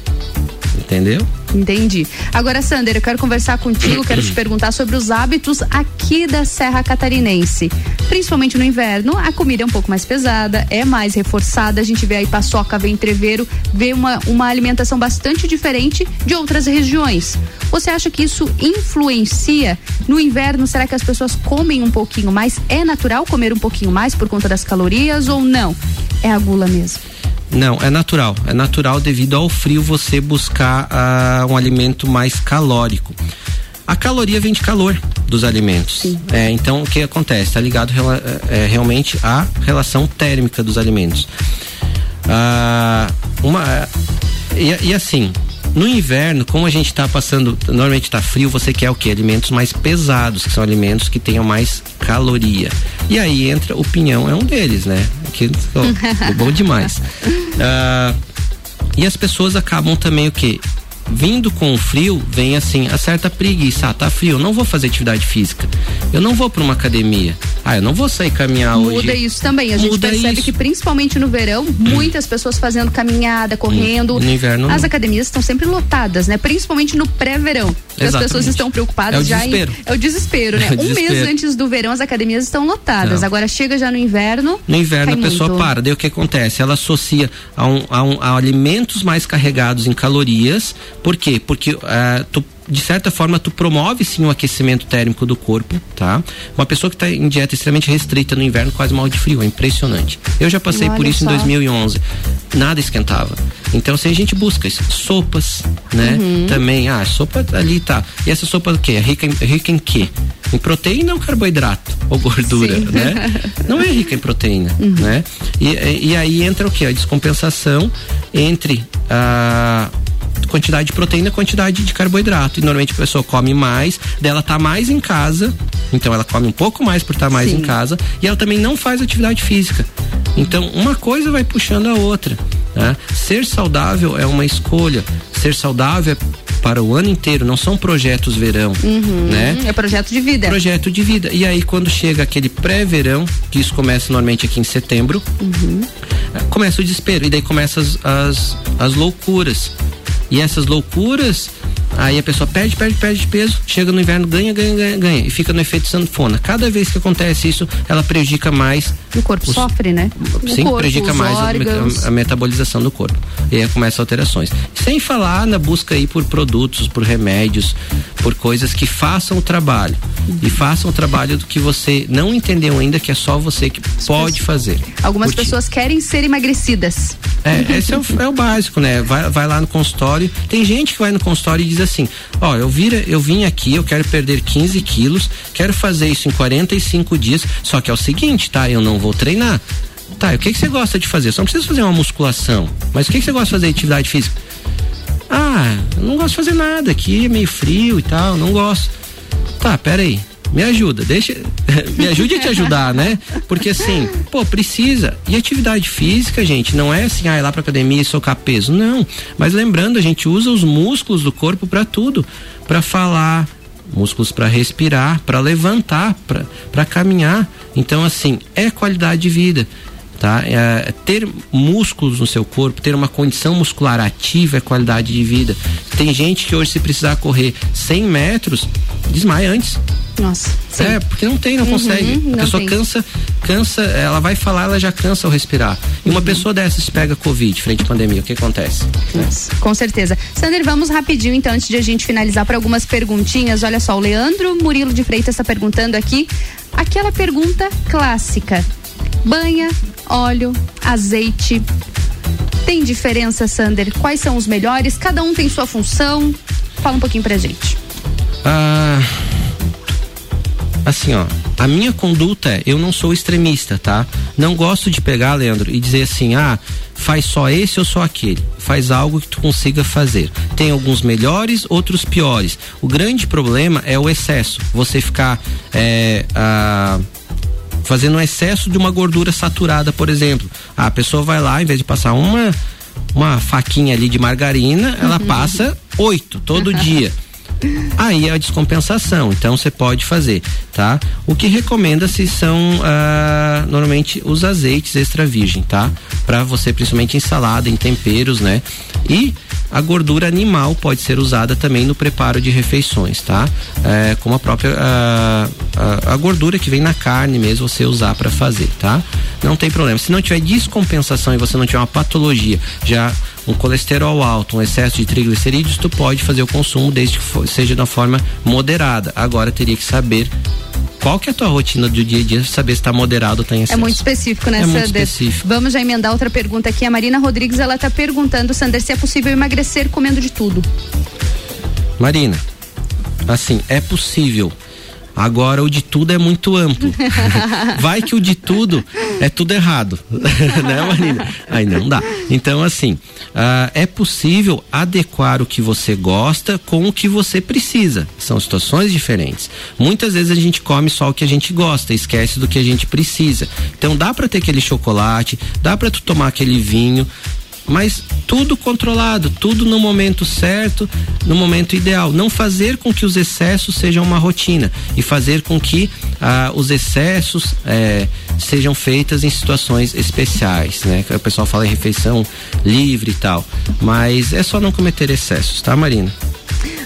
Entendeu? Entendi. Agora, Sander, eu quero conversar contigo, quero te perguntar sobre os hábitos aqui da Serra Catarinense. Principalmente no inverno, a comida é um pouco mais pesada, é mais reforçada. A gente vê aí paçoca, vem entreveiro, vê uma, uma alimentação bastante diferente de outras regiões. Você acha que isso influencia no inverno? Será que as pessoas comem um pouquinho mais? É natural comer um pouquinho mais por conta das calorias ou não? É a gula mesmo? Não, é natural. É natural devido ao frio você buscar uh, um alimento mais calórico. A caloria vem de calor dos alimentos. É, então, o que acontece? Está ligado é, realmente à relação térmica dos alimentos. Uh, uma, e, e assim, no inverno, como a gente está passando, normalmente está frio, você quer o que? Alimentos mais pesados, que são alimentos que tenham mais caloria. E aí entra o pinhão, é um deles, né? Que oh, bom demais. Uh, e as pessoas acabam também o que? Vindo com o frio, vem assim, a certa preguiça. Ah, tá frio, eu não vou fazer atividade física. Eu não vou para uma academia. Ah, eu não vou sair caminhar Muda hoje. Muda isso também. A gente Muda percebe isso. que principalmente no verão, muitas pessoas fazendo caminhada, correndo. No inverno. As não. academias estão sempre lotadas, né? Principalmente no pré-verão. As pessoas estão preocupadas é já em, É o desespero, né? É o desespero. Um mês antes do verão as academias estão lotadas. Não. Agora chega já no inverno. No inverno a pessoa muito. para. Daí o que acontece? Ela associa a, um, a, um, a alimentos mais carregados em calorias. Por quê? Porque uh, tu de certa forma tu promove sim o aquecimento térmico do corpo, tá? Uma pessoa que está em dieta extremamente restrita no inverno quase mal de frio, é impressionante. Eu já passei Olha por isso só. em 2011. Nada esquentava. Então, se assim, a gente busca isso, sopas, né? Uhum. Também, ah, sopa ali tá. E essa sopa o quê? É rica em, rica em quê? Em proteína ou carboidrato? Ou gordura, Sim. né? Não é rica em proteína, uhum. né? E, e, aí entra o quê? A descompensação entre a quantidade de proteína quantidade de carboidrato. E normalmente a pessoa come mais, dela tá mais em casa, então ela come um pouco mais por estar tá mais Sim. em casa, e ela também não faz atividade física. Então uma coisa vai puxando a outra. Né? Ser saudável é uma escolha. Ser saudável é para o ano inteiro, não são projetos verão, uhum, né? É projeto de vida. Projeto de vida. E aí quando chega aquele pré-verão, que isso começa normalmente aqui em setembro, uhum. começa o desespero e daí começam as, as, as loucuras. E essas loucuras Aí a pessoa perde, perde, perde peso, chega no inverno, ganha, ganha, ganha, ganha. E fica no efeito sanfona. Cada vez que acontece isso, ela prejudica mais. O corpo os, sofre, né? Sim, corpo, prejudica mais a, a, metabolização do corpo. E aí começa alterações. Sem falar na busca aí por produtos, por remédios, por coisas que façam o trabalho. Uhum. E façam o trabalho do que você não entendeu ainda, que é só você que pode fazer. Algumas pessoas querem ser emagrecidas. É, esse é o, é o básico, né? Vai, vai lá no consultório. Tem gente que vai no consultório e diz assim: Ó, eu, eu vim aqui, eu quero perder 15 quilos, quero fazer isso em 45 dias. Só que é o seguinte, tá? Eu não vou treinar. Tá, o que, que você gosta de fazer? Só não precisa fazer uma musculação. Mas o que, que você gosta de fazer de atividade física? Ah, eu não gosto de fazer nada aqui, é meio frio e tal, não gosto. Tá, pera aí me ajuda, deixa, me ajude a te ajudar, né? Porque assim, pô, precisa. E atividade física, gente, não é assim, ah, ir lá pra academia e socar peso, não. Mas lembrando, a gente usa os músculos do corpo para tudo, para falar, músculos para respirar, para levantar, para caminhar. Então, assim, é qualidade de vida. Tá? É, ter músculos no seu corpo, ter uma condição muscular ativa é qualidade de vida. Tem gente que hoje, se precisar correr 100 metros, desmaia antes. Nossa. Sim. É, porque não tem, não uhum, consegue. Não a pessoa tem. cansa, cansa, ela vai falar, ela já cansa ao respirar. E uhum. uma pessoa dessas pega Covid frente à pandemia, o que acontece? Nossa, com certeza. Sander, vamos rapidinho então, antes de a gente finalizar para algumas perguntinhas. Olha só, o Leandro Murilo de Freitas está perguntando aqui aquela pergunta clássica. Banha, óleo, azeite. Tem diferença, Sander? Quais são os melhores? Cada um tem sua função. Fala um pouquinho pra gente. Ah assim, ó, a minha conduta eu não sou extremista, tá? Não gosto de pegar, Leandro, e dizer assim, ah, faz só esse ou só aquele. Faz algo que tu consiga fazer. Tem alguns melhores, outros piores. O grande problema é o excesso. Você ficar é, ah, fazendo um excesso de uma gordura saturada, por exemplo. Ah, a pessoa vai lá, em vez de passar uma uma faquinha ali de margarina, ela uhum. passa oito todo dia. Aí é a descompensação, então você pode fazer, tá? O que recomenda-se são ah, normalmente os azeites extra virgem, tá? Para você principalmente em salada, em temperos, né? E a gordura animal pode ser usada também no preparo de refeições, tá? É, como a própria a, a, a, gordura que vem na carne mesmo você usar para fazer, tá? Não tem problema. Se não tiver descompensação e você não tiver uma patologia, já um colesterol alto, um excesso de triglicerídeos, tu pode fazer o consumo desde que for, seja da forma moderada. Agora teria que saber qual que é a tua rotina do dia a dia, saber se está moderado ou está em excesso. É muito específico, né, é? Muito específico. Vamos já emendar outra pergunta aqui. A Marina Rodrigues, ela está perguntando, Sander, se é possível emagrecer comendo de tudo. Marina, assim, é possível Agora o de tudo é muito amplo. Vai que o de tudo é tudo errado, né, Marina? Aí não dá. Então, assim, uh, é possível adequar o que você gosta com o que você precisa. São situações diferentes. Muitas vezes a gente come só o que a gente gosta, esquece do que a gente precisa. Então dá para ter aquele chocolate, dá para tu tomar aquele vinho, mas tudo controlado, tudo no momento certo, no momento ideal. Não fazer com que os excessos sejam uma rotina e fazer com que ah, os excessos eh, sejam feitas em situações especiais, né? O pessoal fala em refeição livre e tal, mas é só não cometer excessos, tá, Marina?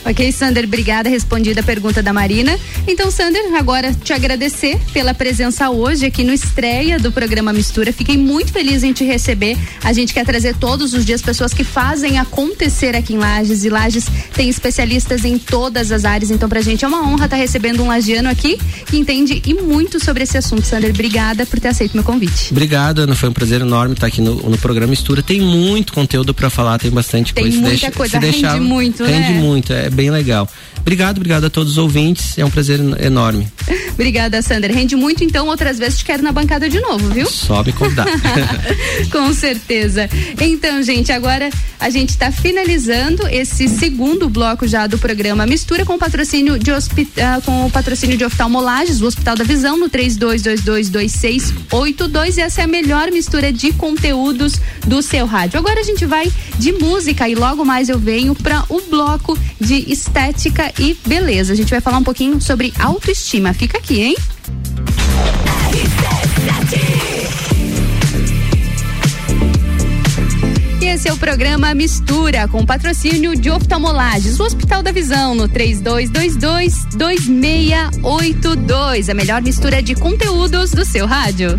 Ok, Sander, obrigada. Respondida a pergunta da Marina. Então, Sander, agora te agradecer pela presença hoje aqui no estreia do programa Mistura. Fiquei muito feliz em te receber. A gente quer trazer todos os dias pessoas que fazem acontecer aqui em Lages. E Lages tem especialistas em todas as áreas. Então, pra gente é uma honra estar tá recebendo um lagiano aqui que entende e muito sobre esse assunto. Sander, obrigada por ter aceito meu convite. Obrigado, Ana. Foi um prazer enorme estar aqui no, no programa Mistura. Tem muito conteúdo para falar, tem bastante tem coisa. Tem muita deixa, coisa, rende deixar, muito, rende né? Muito, é bem legal. Obrigado, obrigado a todos os ouvintes. É um prazer enorme. Obrigada, Sander. Rende muito, então, outras vezes te quero na bancada de novo, viu? Só me convidar. Com certeza. Então, gente, agora a gente está finalizando esse segundo bloco já do programa Mistura com o patrocínio de hospital, com o patrocínio de oftalmolages, o Hospital da Visão, no 32222682. E essa é a melhor mistura de conteúdos do seu rádio. Agora a gente vai de música e logo mais eu venho para o bloco de estética e beleza. A gente vai falar um pouquinho sobre autoestima. Fica aqui, hein? Esse é o programa Mistura, com patrocínio de oftalmolages, o Hospital da Visão, no 3222-2682. A melhor mistura de conteúdos do seu rádio.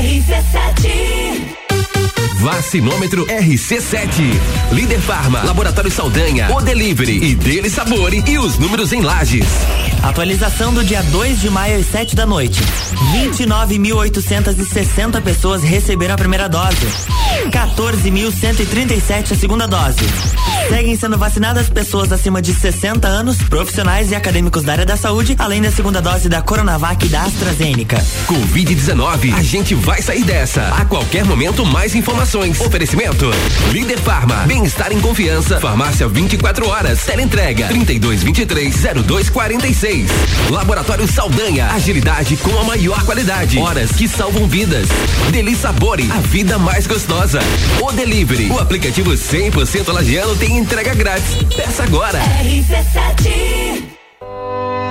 RC7 Vacinômetro RC7. Líder Farma, Laboratório Saldanha, O Delivery e Dele Sabore e os números em lajes. Atualização do dia 2 de maio às 7 da noite. 29.860 pessoas receberam a primeira dose. 14.137 a segunda dose. Seguem sendo vacinadas pessoas acima de 60 anos, profissionais e acadêmicos da área da saúde, além da segunda dose da Coronavac e da AstraZeneca. Covid-19, a gente vai sair dessa. A qualquer momento, mais informações. Oferecimento: Líder Farma, bem-estar em confiança. Farmácia 24 horas. Teleentrega 3223-0246. Laboratório Saldanha, agilidade com a maior qualidade. Horas que salvam vidas. Delícia Sabore, a vida mais gostosa. O Delivery, o aplicativo 100% lagiano tem entrega grátis. Peça agora. RC7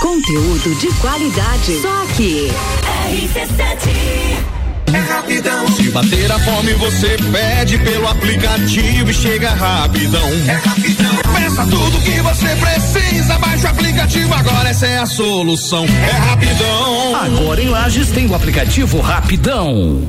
Conteúdo de qualidade. Só aqui. RC7. É rapidão. Se bater a fome, você pede pelo aplicativo e chega rapidão. É rapidão. Peça tudo que você precisa, baixa o aplicativo agora, essa é a solução. É rapidão. Agora em Lages tem o aplicativo Rapidão.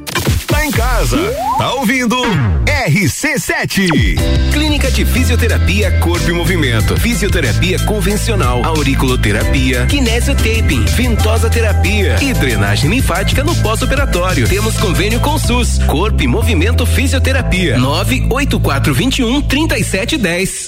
Em casa, tá ouvindo RC7. Clínica de Fisioterapia Corpo e Movimento. Fisioterapia convencional, auriculoterapia, kinesiotaping, ventosa terapia e drenagem linfática no pós-operatório. Temos convênio com SUS. Corpo e Movimento Fisioterapia. 98421 3710.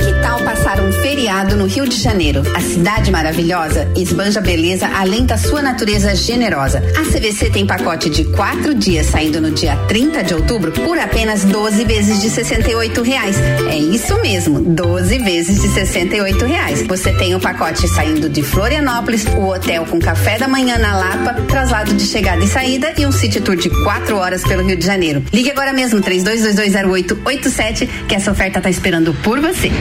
Que tal passar um feriado no Rio de Janeiro? A cidade maravilhosa esbanja beleza além da sua natureza generosa. A CVC tem pacote de quatro dias saindo no dia 30 de outubro por apenas 12 vezes de 68 reais. É isso mesmo, 12 vezes de 68 reais. Você tem o pacote saindo de Florianópolis, o hotel com café da manhã na Lapa, traslado de chegada e saída e um city tour de quatro horas pelo Rio de Janeiro. Ligue agora mesmo 32220887 que essa oferta tá esperando por você.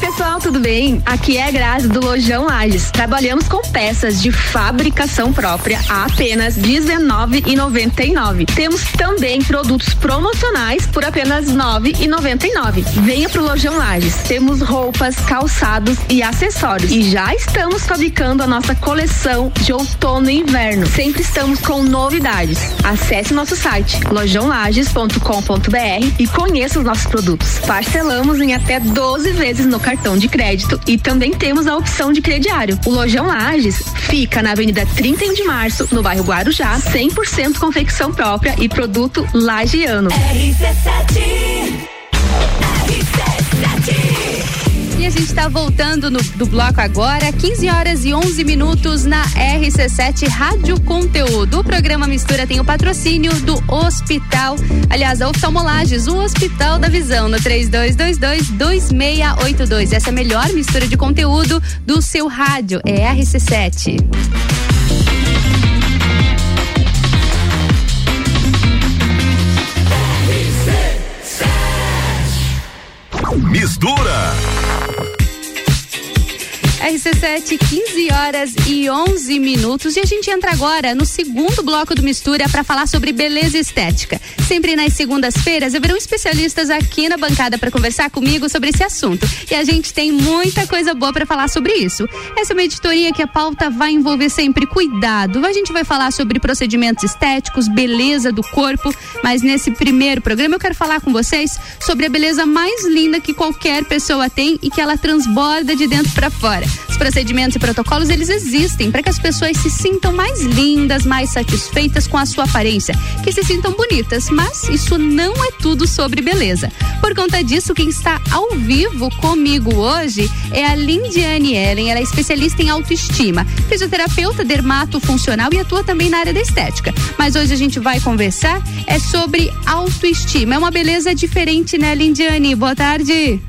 Oi, pessoal, tudo bem? Aqui é a Grazi do Lojão Lages. Trabalhamos com peças de fabricação própria a apenas R$19,99. Temos também produtos promocionais por apenas R$9,99. Venha pro Lojão Lages. Temos roupas, calçados e acessórios. E já estamos fabricando a nossa coleção de outono e inverno. Sempre estamos com novidades. Acesse nosso site lojãolages.com.br e conheça os nossos produtos. Parcelamos em até 12 vezes no cartão de crédito e também temos a opção de crediário. O Lojão Lages fica na Avenida 31 de Março, no bairro Guarujá, 100% confecção própria e produto lagiano. E a gente está voltando no, do bloco agora, 15 horas e 11 minutos na RC7 Rádio Conteúdo. O programa Mistura tem o patrocínio do Hospital, aliás, da Oftalmolages, o Hospital da Visão, no 3222-2682. Essa é a melhor mistura de conteúdo do seu rádio, é RC7. Mistura. RC7, 15 horas e 11 minutos. E a gente entra agora no segundo bloco do Mistura para falar sobre beleza estética. Sempre nas segundas-feiras haverão especialistas aqui na bancada para conversar comigo sobre esse assunto. E a gente tem muita coisa boa para falar sobre isso. Essa é uma editoria que a pauta vai envolver sempre cuidado. A gente vai falar sobre procedimentos estéticos, beleza do corpo, mas nesse primeiro programa eu quero falar com vocês sobre a beleza mais linda que qualquer pessoa tem e que ela transborda de dentro para fora. Os procedimentos e protocolos eles existem para que as pessoas se sintam mais lindas, mais satisfeitas com a sua aparência, que se sintam bonitas, mas isso não é tudo sobre beleza. Por conta disso, quem está ao vivo comigo hoje é a Lindiane Ellen, ela é especialista em autoestima, fisioterapeuta dermatofuncional e atua também na área da estética. Mas hoje a gente vai conversar é sobre autoestima. É uma beleza diferente, né, Lindiane? Boa tarde.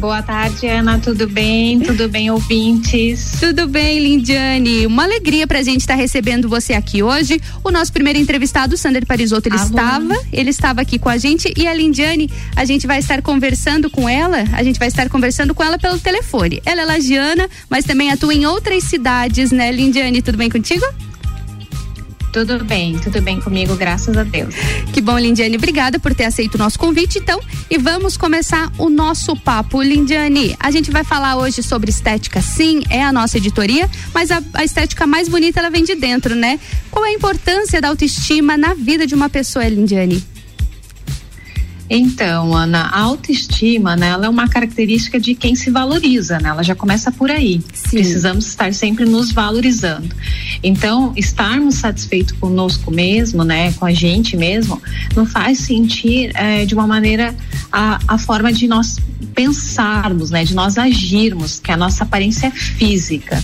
Boa tarde, Ana. Tudo bem? Tudo bem, ouvintes? Tudo bem, Lindiane. Uma alegria pra gente estar tá recebendo você aqui hoje. O nosso primeiro entrevistado, Sander Parisotto, ele Alô. estava, ele estava aqui com a gente e a Lindiane, a gente vai estar conversando com ela, a gente vai estar conversando com ela pelo telefone. Ela é lagiana, mas também atua em outras cidades, né, Lindiane? Tudo bem contigo? Tudo bem, tudo bem comigo, graças a Deus. Que bom, Lindiane. Obrigada por ter aceito o nosso convite, então. E vamos começar o nosso papo. Lindiane, a gente vai falar hoje sobre estética, sim, é a nossa editoria, mas a, a estética mais bonita ela vem de dentro, né? Qual é a importância da autoestima na vida de uma pessoa, Lindiane? Então, Ana, a autoestima, né, ela é uma característica de quem se valoriza, né? Ela já começa por aí. Sim. Precisamos estar sempre nos valorizando. Então, estarmos satisfeitos conosco mesmo, né, com a gente mesmo, não faz sentir é, de uma maneira a, a forma de nós pensarmos, né, de nós agirmos, que a nossa aparência é física.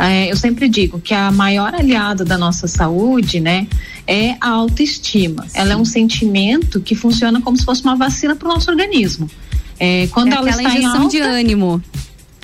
É, eu sempre digo que a maior aliada da nossa saúde, né, é a autoestima. Sim. Ela é um sentimento que funciona como se fosse uma vacina para o nosso organismo. É, quando é ela está em alta, de ânimo.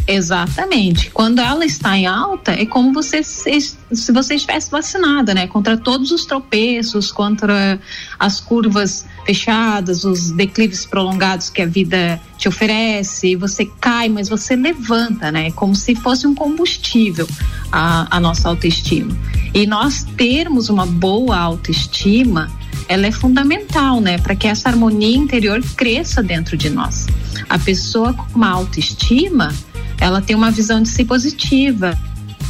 Exatamente. Quando ela está em alta, é como você se, se você estivesse vacinada, né? Contra todos os tropeços, contra as curvas fechadas, os declives prolongados que a vida te oferece. Você cai, mas você levanta, né? Como se fosse um combustível a, a nossa autoestima. E nós termos uma boa autoestima, ela é fundamental, né, para que essa harmonia interior cresça dentro de nós. A pessoa com uma autoestima, ela tem uma visão de si positiva,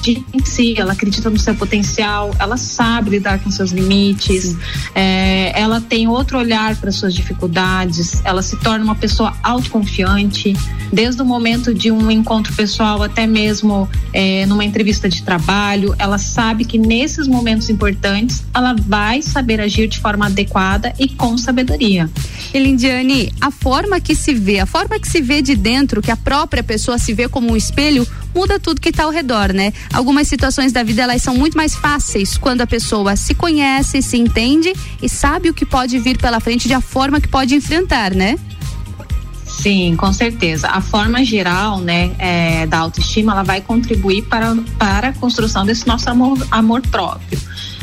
em si, ela acredita no seu potencial, ela sabe lidar com seus limites, é, ela tem outro olhar para suas dificuldades, ela se torna uma pessoa autoconfiante, desde o momento de um encontro pessoal até mesmo é, numa entrevista de trabalho, ela sabe que nesses momentos importantes ela vai saber agir de forma adequada e com sabedoria. Elindiane, a forma que se vê, a forma que se vê de dentro, que a própria pessoa se vê como um espelho, muda tudo que está ao redor, né? Algumas situações da vida elas são muito mais fáceis quando a pessoa se conhece, se entende e sabe o que pode vir pela frente de a forma que pode enfrentar, né? Sim, com certeza. A forma geral, né, é, da autoestima, ela vai contribuir para, para a construção desse nosso amor, amor próprio.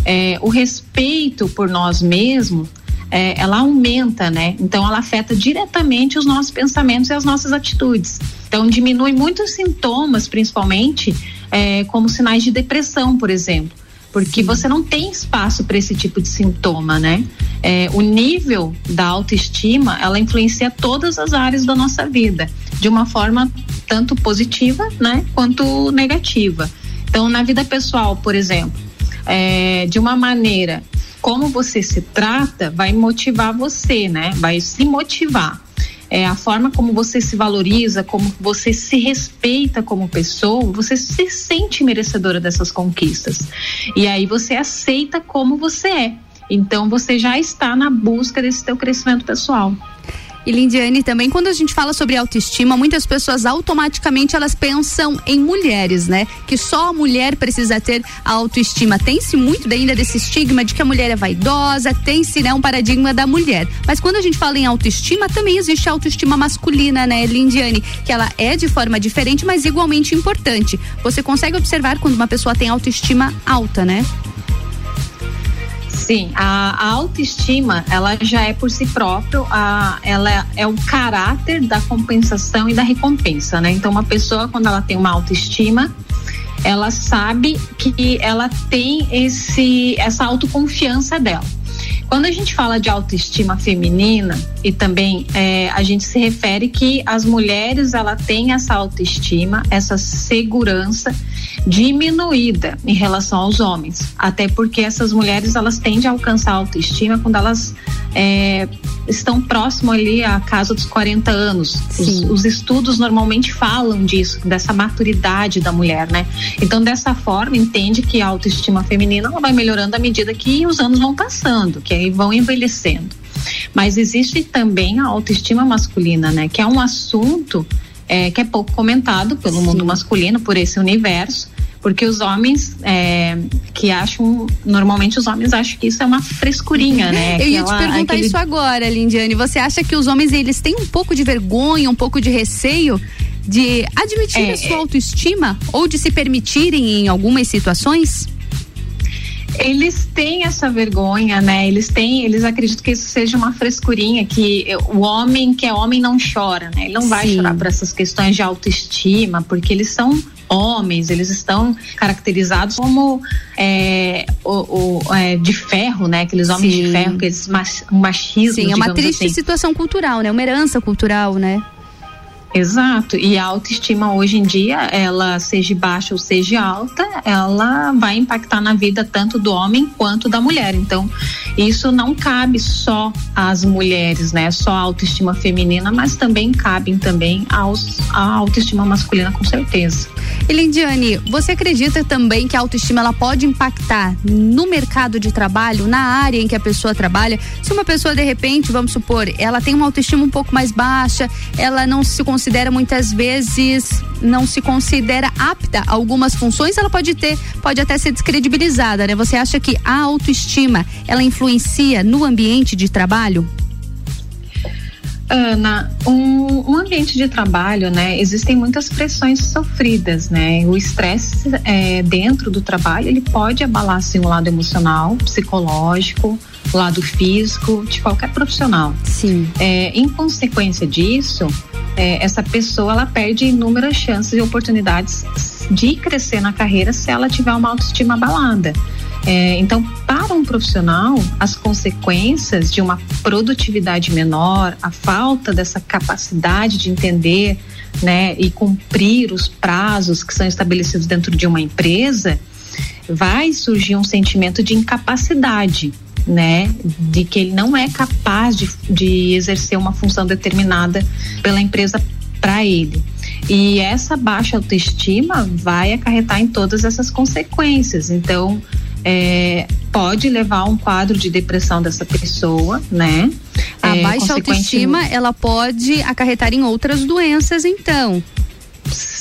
É, o respeito por nós mesmos é, ela aumenta, né? Então ela afeta diretamente os nossos pensamentos e as nossas atitudes. Então diminui muitos sintomas, principalmente é, como sinais de depressão, por exemplo, porque você não tem espaço para esse tipo de sintoma, né? É, o nível da autoestima ela influencia todas as áreas da nossa vida de uma forma tanto positiva, né, quanto negativa. Então na vida pessoal, por exemplo, é, de uma maneira como você se trata vai motivar você, né? Vai se motivar. É, a forma como você se valoriza, como você se respeita como pessoa, você se sente merecedora dessas conquistas. E aí você aceita como você é. Então você já está na busca desse teu crescimento pessoal. E Lindiane, também quando a gente fala sobre autoestima, muitas pessoas automaticamente elas pensam em mulheres, né? Que só a mulher precisa ter a autoestima. Tem-se muito ainda desse estigma de que a mulher é vaidosa, tem-se né, um paradigma da mulher. Mas quando a gente fala em autoestima, também existe a autoestima masculina, né, Lindiane? Que ela é de forma diferente, mas igualmente importante. Você consegue observar quando uma pessoa tem autoestima alta, né? Sim, a, a, autoestima, ela já é por si próprio, a, ela é, o caráter da compensação e da recompensa, né? Então, uma pessoa, quando ela tem uma autoestima, ela sabe que ela tem esse, essa autoconfiança dela. Quando a gente fala de autoestima feminina e também é, a gente se refere que as mulheres ela têm essa autoestima, essa segurança diminuída em relação aos homens, até porque essas mulheres elas tendem a alcançar a autoestima quando elas é, estão próximo ali à casa dos 40 anos. Os, os, estudos normalmente falam disso, dessa maturidade da mulher, né? Então, dessa forma, entende que a autoestima feminina ela vai melhorando à medida que os anos vão passando, que aí vão envelhecendo. Mas existe também a autoestima masculina, né? Que é um assunto é, que é pouco comentado pelo Sim. mundo masculino, por esse universo, porque os homens é, que acham, normalmente os homens acham que isso é uma frescurinha, né? Eu ia te perguntar aquele... isso agora, Lindiane. Você acha que os homens eles têm um pouco de vergonha, um pouco de receio de admitir é, a sua autoestima ou de se permitirem em algumas situações? eles têm essa vergonha, né? Eles têm, eles acreditam que isso seja uma frescurinha, que o homem que é homem não chora, né? Ele não vai Sim. chorar por essas questões de autoestima, porque eles são homens, eles estão caracterizados como é, o, o é, de ferro, né? Aqueles homens Sim. de ferro, aqueles mach, machismo. Sim, é uma triste assim. situação cultural, né? Uma herança cultural, né? Exato. E a autoestima hoje em dia, ela seja baixa ou seja alta, ela vai impactar na vida tanto do homem quanto da mulher. Então, isso não cabe só às mulheres, né? Só a autoestima feminina, mas também cabem também aos, a autoestima masculina, com certeza. E Lindiane, você acredita também que a autoestima ela pode impactar no mercado de trabalho, na área em que a pessoa trabalha? Se uma pessoa de repente, vamos supor, ela tem uma autoestima um pouco mais baixa, ela não se considera muitas vezes não se considera apta a algumas funções, ela pode ter, pode até ser descredibilizada, né? Você acha que a autoestima, ela influencia no ambiente de trabalho? Ana, um, um, ambiente de trabalho, né? Existem muitas pressões sofridas, né? O estresse é, dentro do trabalho ele pode abalar assim, o lado emocional, psicológico, lado físico de qualquer profissional. Sim. É, em consequência disso, é, essa pessoa ela perde inúmeras chances e oportunidades de crescer na carreira se ela tiver uma autoestima abalada. É, então, para um profissional, as consequências de uma produtividade menor, a falta dessa capacidade de entender né, e cumprir os prazos que são estabelecidos dentro de uma empresa, vai surgir um sentimento de incapacidade, né, de que ele não é capaz de, de exercer uma função determinada pela empresa para ele. E essa baixa autoestima vai acarretar em todas essas consequências. Então, é, pode levar a um quadro de depressão dessa pessoa, né? A é, baixa autoestima, ela pode acarretar em outras doenças, então.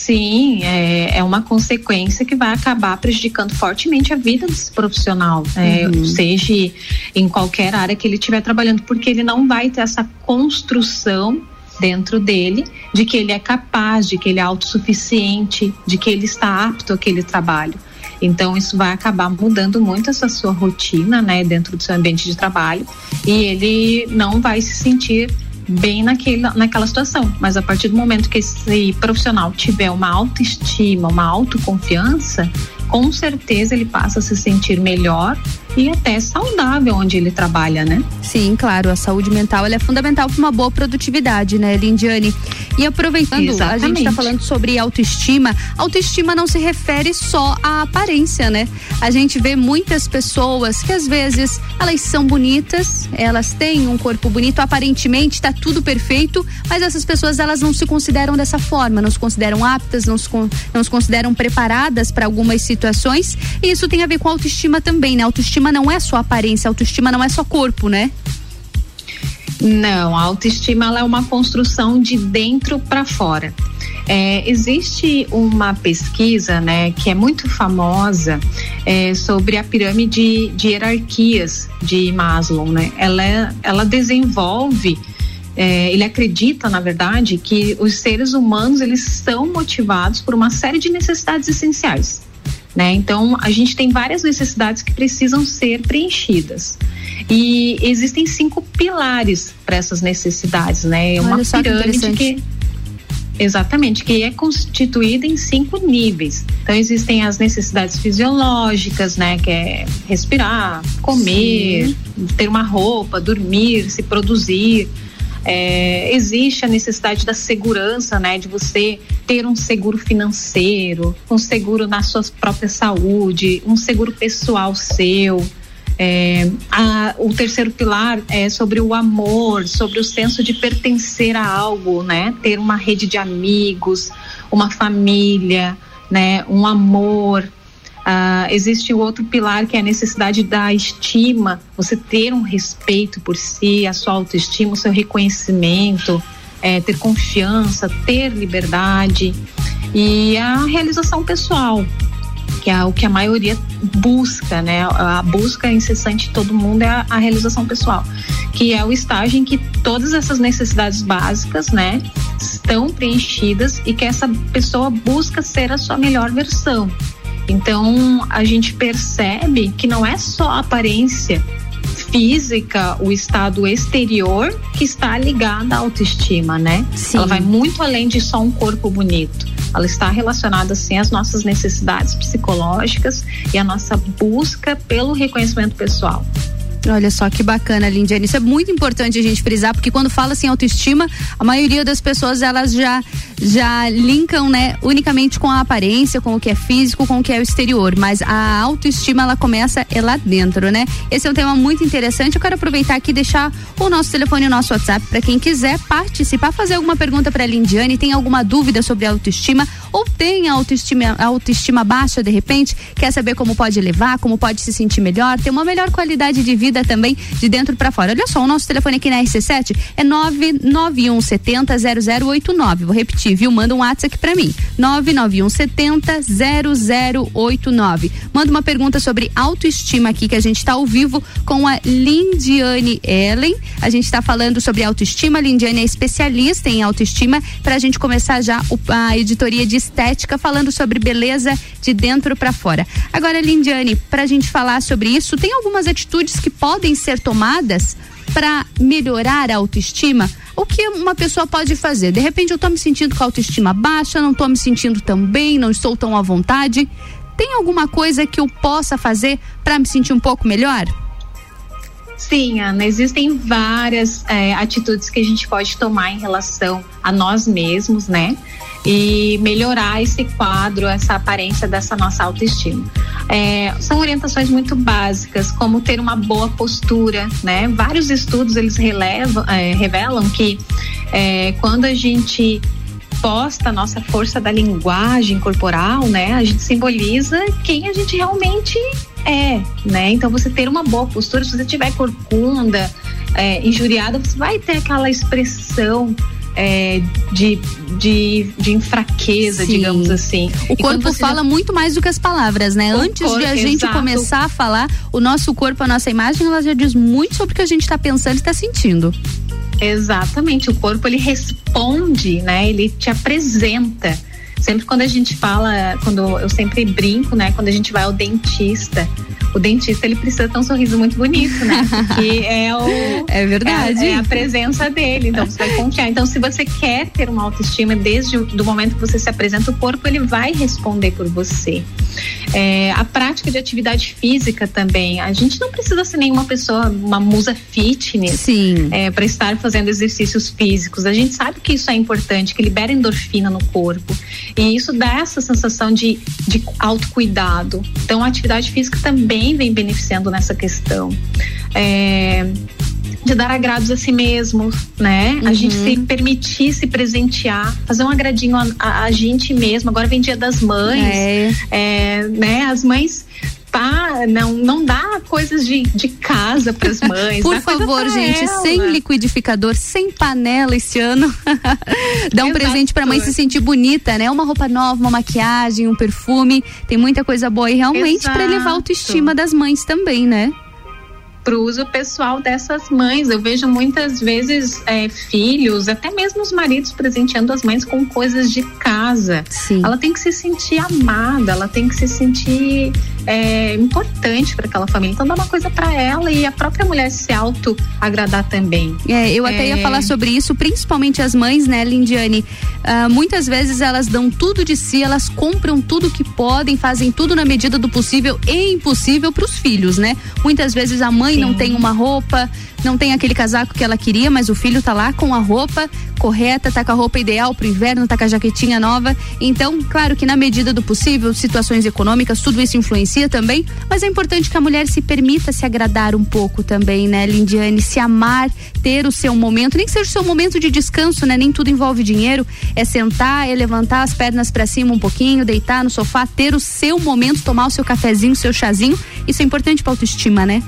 Sim, é, é uma consequência que vai acabar prejudicando fortemente a vida desse profissional, é, uhum. seja em qualquer área que ele estiver trabalhando, porque ele não vai ter essa construção dentro dele de que ele é capaz, de que ele é autossuficiente, de que ele está apto àquele trabalho. Então isso vai acabar mudando muito essa sua rotina, né, dentro do seu ambiente de trabalho e ele não vai se sentir bem naquele, naquela situação. Mas a partir do momento que esse profissional tiver uma autoestima, uma autoconfiança, com certeza ele passa a se sentir melhor e até saudável onde ele trabalha, né? Sim, claro, a saúde mental é fundamental para uma boa produtividade, né, Lindiane? E aproveitando, Exatamente. a gente está falando sobre autoestima. Autoestima não se refere só à aparência, né? A gente vê muitas pessoas que às vezes elas são bonitas, elas têm um corpo bonito, aparentemente está tudo perfeito, mas essas pessoas elas não se consideram dessa forma, não se consideram aptas, não se, não se consideram preparadas para algumas situações. E isso tem a ver com autoestima também, né? Autoestima autoestima não é só aparência, autoestima não é só corpo, né? Não, a autoestima ela é uma construção de dentro para fora. É, existe uma pesquisa, né, que é muito famosa é, sobre a pirâmide de hierarquias de Maslow, né? Ela, ela desenvolve é, ele acredita, na verdade, que os seres humanos eles são motivados por uma série de necessidades essenciais Né? Então, a gente tem várias necessidades que precisam ser preenchidas. E existem cinco pilares para essas necessidades, né? É uma pirâmide que, que Exatamente, que é constituída em cinco níveis. Então existem as necessidades fisiológicas, né, que é respirar, comer, Sim. ter uma roupa, dormir, se produzir. É, existe a necessidade da segurança, né, de você ter um seguro financeiro, um seguro na sua própria saúde, um seguro pessoal seu. É, a, o terceiro pilar é sobre o amor, sobre o senso de pertencer a algo, né? Ter uma rede de amigos, uma família, né? Um amor. Uh, existe o outro pilar que é a necessidade da estima, você ter um respeito por si, a sua autoestima, o seu reconhecimento, é, ter confiança, ter liberdade e a realização pessoal, que é o que a maioria busca, né? A busca incessante de todo mundo é a, a, realização pessoal, que é o estágio em que todas essas necessidades básicas, né, estão preenchidas e que essa pessoa busca ser a sua melhor versão. Então, a gente percebe que não é só a aparência física, o estado exterior que está ligada à autoestima, né? Sim. Ela vai muito além de só um corpo bonito ela está relacionada sim às nossas necessidades psicológicas e à nossa busca pelo reconhecimento pessoal. Olha só que bacana, Lindiane. Isso é muito importante a gente frisar, porque quando fala assim autoestima, a maioria das pessoas elas já já linkam, né, unicamente com a aparência, com o que é físico, com o que é o exterior, mas a autoestima ela começa é lá dentro, né? Esse é um tema muito interessante. Eu quero aproveitar aqui e deixar o nosso telefone o nosso WhatsApp para quem quiser participar, fazer alguma pergunta para Lindiane, tem alguma dúvida sobre autoestima ou tem autoestima autoestima baixa de repente, quer saber como pode levar, como pode se sentir melhor, ter uma melhor qualidade de vida também de dentro para fora. Olha só, o nosso telefone aqui na RC7 é 991 70 0089. Vou repetir, viu? Manda um WhatsApp aqui para mim. 991 70 0089. Manda uma pergunta sobre autoestima aqui que a gente está ao vivo com a Lindiane Ellen. A gente está falando sobre autoestima. A Lindiane é especialista em autoestima para a gente começar já a editoria de estética falando sobre beleza de dentro para fora. Agora, Lindiane, para a gente falar sobre isso, tem algumas atitudes que podem podem ser tomadas para melhorar a autoestima? O que uma pessoa pode fazer? De repente eu estou me sentindo com a autoestima baixa, não estou me sentindo tão bem, não estou tão à vontade. Tem alguma coisa que eu possa fazer para me sentir um pouco melhor? Sim, Ana, existem várias é, atitudes que a gente pode tomar em relação a nós mesmos, né? E melhorar esse quadro, essa aparência dessa nossa autoestima. É, são orientações muito básicas, como ter uma boa postura, né? Vários estudos eles relevam, é, revelam que é, quando a gente posta a nossa força da linguagem corporal, né? A gente simboliza quem a gente realmente né? Então você ter uma boa postura, se você tiver corcunda, é, injuriada, você vai ter aquela expressão é, de, de, de infraqueza, Sim. digamos assim. O e corpo fala já... muito mais do que as palavras, né? O Antes corpo, de a gente exato. começar a falar, o nosso corpo, a nossa imagem, ela já diz muito sobre o que a gente está pensando e está sentindo. Exatamente, o corpo ele responde, né? Ele te apresenta. Sempre quando a gente fala, quando eu sempre brinco, né? Quando a gente vai ao dentista, o dentista ele precisa ter um sorriso muito bonito, né? Que é o é verdade é, é, a presença dele, então você vai confiar. Então se você quer ter uma autoestima desde o do momento que você se apresenta, o corpo ele vai responder por você. É, a prática de atividade física também. A gente não precisa ser nenhuma pessoa, uma musa fitness, Sim. É, para estar fazendo exercícios físicos. A gente sabe que isso é importante, que libera endorfina no corpo e isso dá essa sensação de, de autocuidado. Então a atividade física também vem beneficiando nessa questão. É, de dar agrados a si mesmo, né? Uhum. A gente se permitir se presentear, fazer um agradinho a, a, a gente mesmo. Agora vem Dia das Mães, é. É, né? As mães tá, não, não dá coisas de, de casa para as mães. Por favor, gente, ela. sem liquidificador, sem panela esse ano. dá um Exato. presente para a mãe se sentir bonita, né? Uma roupa nova, uma maquiagem, um perfume. Tem muita coisa boa e realmente para elevar a autoestima das mães também, né? Para o uso pessoal dessas mães. Eu vejo muitas vezes é, filhos, até mesmo os maridos presenteando as mães com coisas de casa. Sim. Ela tem que se sentir amada, ela tem que se sentir é, importante para aquela família. Então dá uma coisa para ela e a própria mulher se auto agradar também. É, eu até ia É. falar sobre isso, principalmente as mães, né, Lindiane? Ah, muitas vezes elas dão tudo de si, elas compram tudo que podem, fazem tudo na medida do possível e impossível para os filhos, né? Muitas vezes a mãe não tem uma roupa, não tem aquele casaco que ela queria, mas o filho tá lá com a roupa correta, tá com a roupa ideal pro inverno, tá com a jaquetinha nova. Então, claro que na medida do possível, situações econômicas, tudo isso influencia também, mas é importante que a mulher se permita se agradar um pouco também, né, Lindiane? Se amar, ter o seu momento, nem que seja o seu momento de descanso, né? Nem tudo envolve dinheiro, é sentar, é levantar as pernas para cima um pouquinho, deitar no sofá, ter o seu momento, tomar o seu cafezinho, o seu chazinho. Isso é importante pra autoestima, né?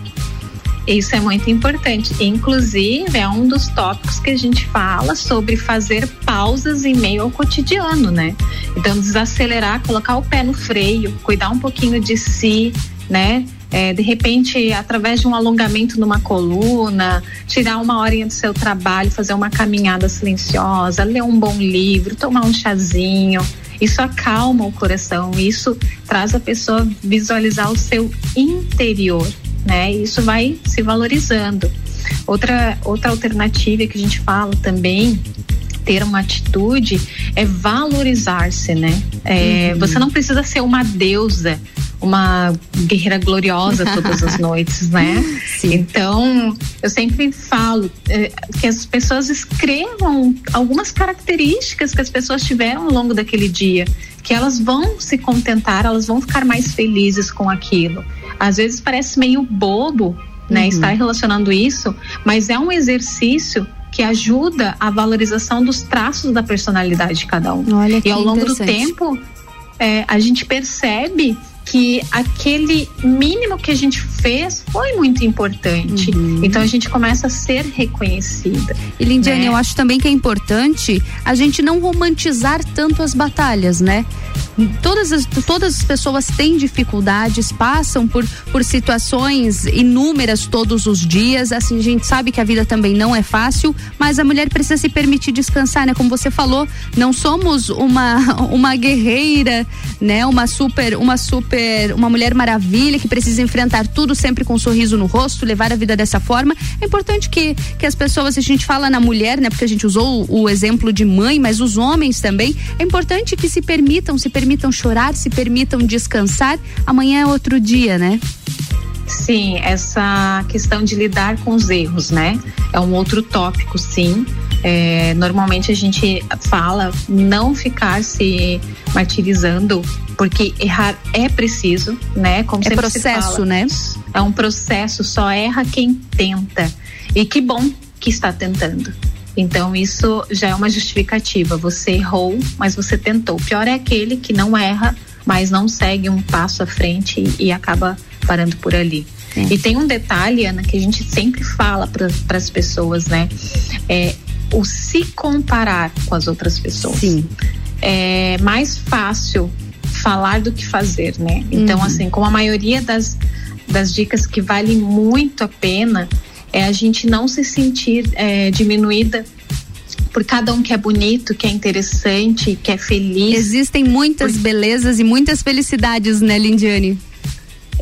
Isso é muito importante. Inclusive, é um dos tópicos que a gente fala sobre fazer pausas em meio ao cotidiano, né? Então, desacelerar, colocar o pé no freio, cuidar um pouquinho de si, né? É, de repente, através de um alongamento numa coluna, tirar uma horinha do seu trabalho, fazer uma caminhada silenciosa, ler um bom livro, tomar um chazinho. Isso acalma o coração, isso traz a pessoa visualizar o seu interior, né? E isso vai se valorizando. Outra, outra alternativa que a gente fala também ter uma atitude é valorizar-se, né? É, Uhum. Você não precisa ser uma deusa, uma guerreira gloriosa todas as noites, né? Então, eu sempre falo é, que as pessoas escrevam algumas características que as pessoas tiveram ao longo daquele dia, que elas vão se contentar, elas vão ficar mais felizes com aquilo. Às vezes parece meio bobo, né, Uhum. estar relacionando isso, mas é um exercício que ajuda a valorização dos traços da personalidade de cada um. Olha que e ao longo do tempo, é, a gente percebe que aquele mínimo que a gente fez foi muito importante. Então a gente começa a ser reconhecida. E Lindiane, né? eu acho também que é importante a gente não romantizar tanto as batalhas, né? Todas as, todas as pessoas têm dificuldades, passam por, por situações inúmeras todos os dias. Assim, a gente sabe que a vida também não é fácil, mas a mulher precisa se permitir descansar, né? Como você falou, não somos uma, uma guerreira, né? Uma super, uma super, uma mulher maravilha que precisa enfrentar tudo sempre com um sorriso no rosto, levar a vida dessa forma. É importante que, que as pessoas, a gente fala na mulher, né? Porque a gente usou o, o exemplo de mãe, mas os homens também. É importante que se permitam, se permitam chorar, se permitam descansar. Amanhã é outro dia, né? Sim, essa questão de lidar com os erros, né? É um outro tópico, sim. É, normalmente a gente fala não ficar se martirizando, porque errar é preciso, né? Como É processo, fala. né? É um processo, só erra quem tenta. E que bom que está tentando. Então, isso já é uma justificativa. Você errou, mas você tentou. O pior é aquele que não erra, mas não segue um passo à frente e, e acaba parando por ali. E tem um detalhe, Ana, que a gente sempre fala para as pessoas, né? É o se comparar com as outras pessoas. Sim. É mais fácil falar do que fazer, né? Então, Uhum. assim, como a maioria das, das dicas que vale muito a pena é a gente não se sentir é, diminuída por cada um que é bonito, que é interessante, que é feliz. Existem muitas belezas e muitas felicidades, né, Lindiane?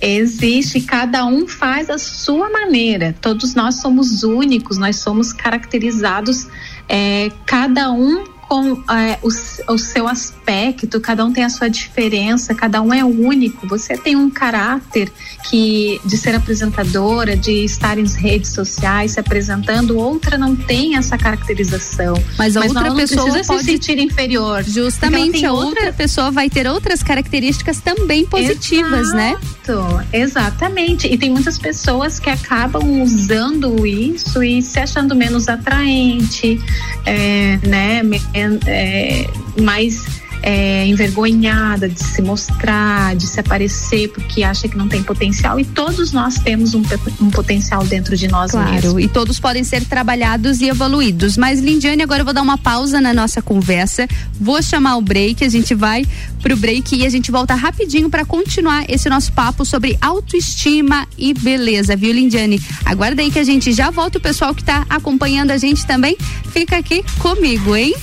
Existe, cada um faz a sua maneira. Todos nós somos únicos, nós somos caracterizados, é, cada um com é, o, o seu aspecto, cada um tem a sua diferença, cada um é único. Você tem um caráter que de ser apresentadora, de estar em redes sociais se apresentando, outra não tem essa caracterização. Mas a não, outra pessoa precisa pode se sentir inferior. Justamente tem a outra pessoa vai ter outras características também positivas, né? Exato, Exatamente. E tem muitas pessoas que acabam usando isso e se achando menos atraente, é, né? Me- é, mais é, envergonhada de se mostrar, de se aparecer, porque acha que não tem potencial. E todos nós temos um, um potencial dentro de nós claro, mesmos. e todos podem ser trabalhados e evoluídos. Mas, Lindiane, agora eu vou dar uma pausa na nossa conversa. Vou chamar o break, a gente vai pro break e a gente volta rapidinho para continuar esse nosso papo sobre autoestima e beleza, viu, Lindiane? Aguarda aí que a gente já volta. O pessoal que tá acompanhando a gente também fica aqui comigo, hein?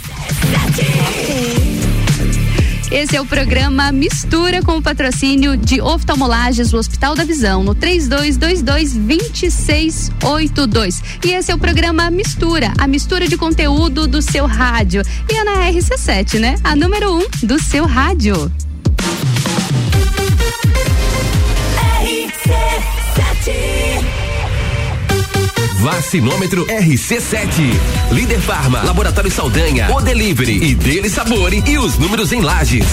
Esse é o programa Mistura com o patrocínio de oftalmolagens do Hospital da Visão no 3222-2682. E esse é o programa Mistura, a mistura de conteúdo do seu rádio. E é na RC7, né? A número 1 um do seu rádio. Vacinômetro RC7. Líder Farma, Laboratório Saldanha, O Delivery e Dele Sabore e os números em lajes.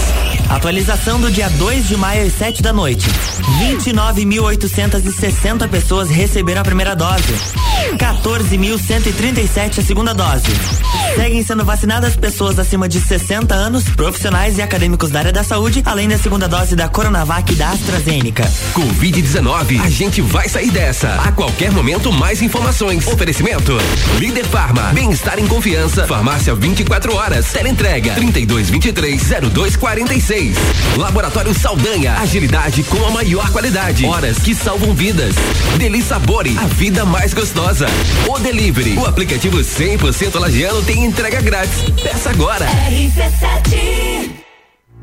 Atualização do dia 2 de maio às 7 da noite. 29.860 pessoas receberam a primeira dose. 14.137 a segunda dose. Seguem sendo vacinadas pessoas acima de 60 anos, profissionais e acadêmicos da área da saúde, além da segunda dose da Coronavac e da AstraZeneca. Covid-19, a gente vai sair dessa. A qualquer momento, mais informações. Oferecimento: Líder Farma, bem-estar em confiança. Farmácia 24 horas. Teleentrega 3223-0246. Laboratório Saldanha, agilidade com a maior qualidade. Horas que salvam vidas. Deli Sabore, a vida mais gostosa. O Delivery, o aplicativo 100% lagiano tem entrega grátis. Peça agora. RC7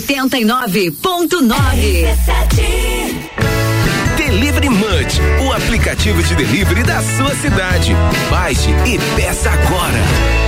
89.9 Delivery Munch, o aplicativo de delivery da sua cidade. Baixe e peça agora.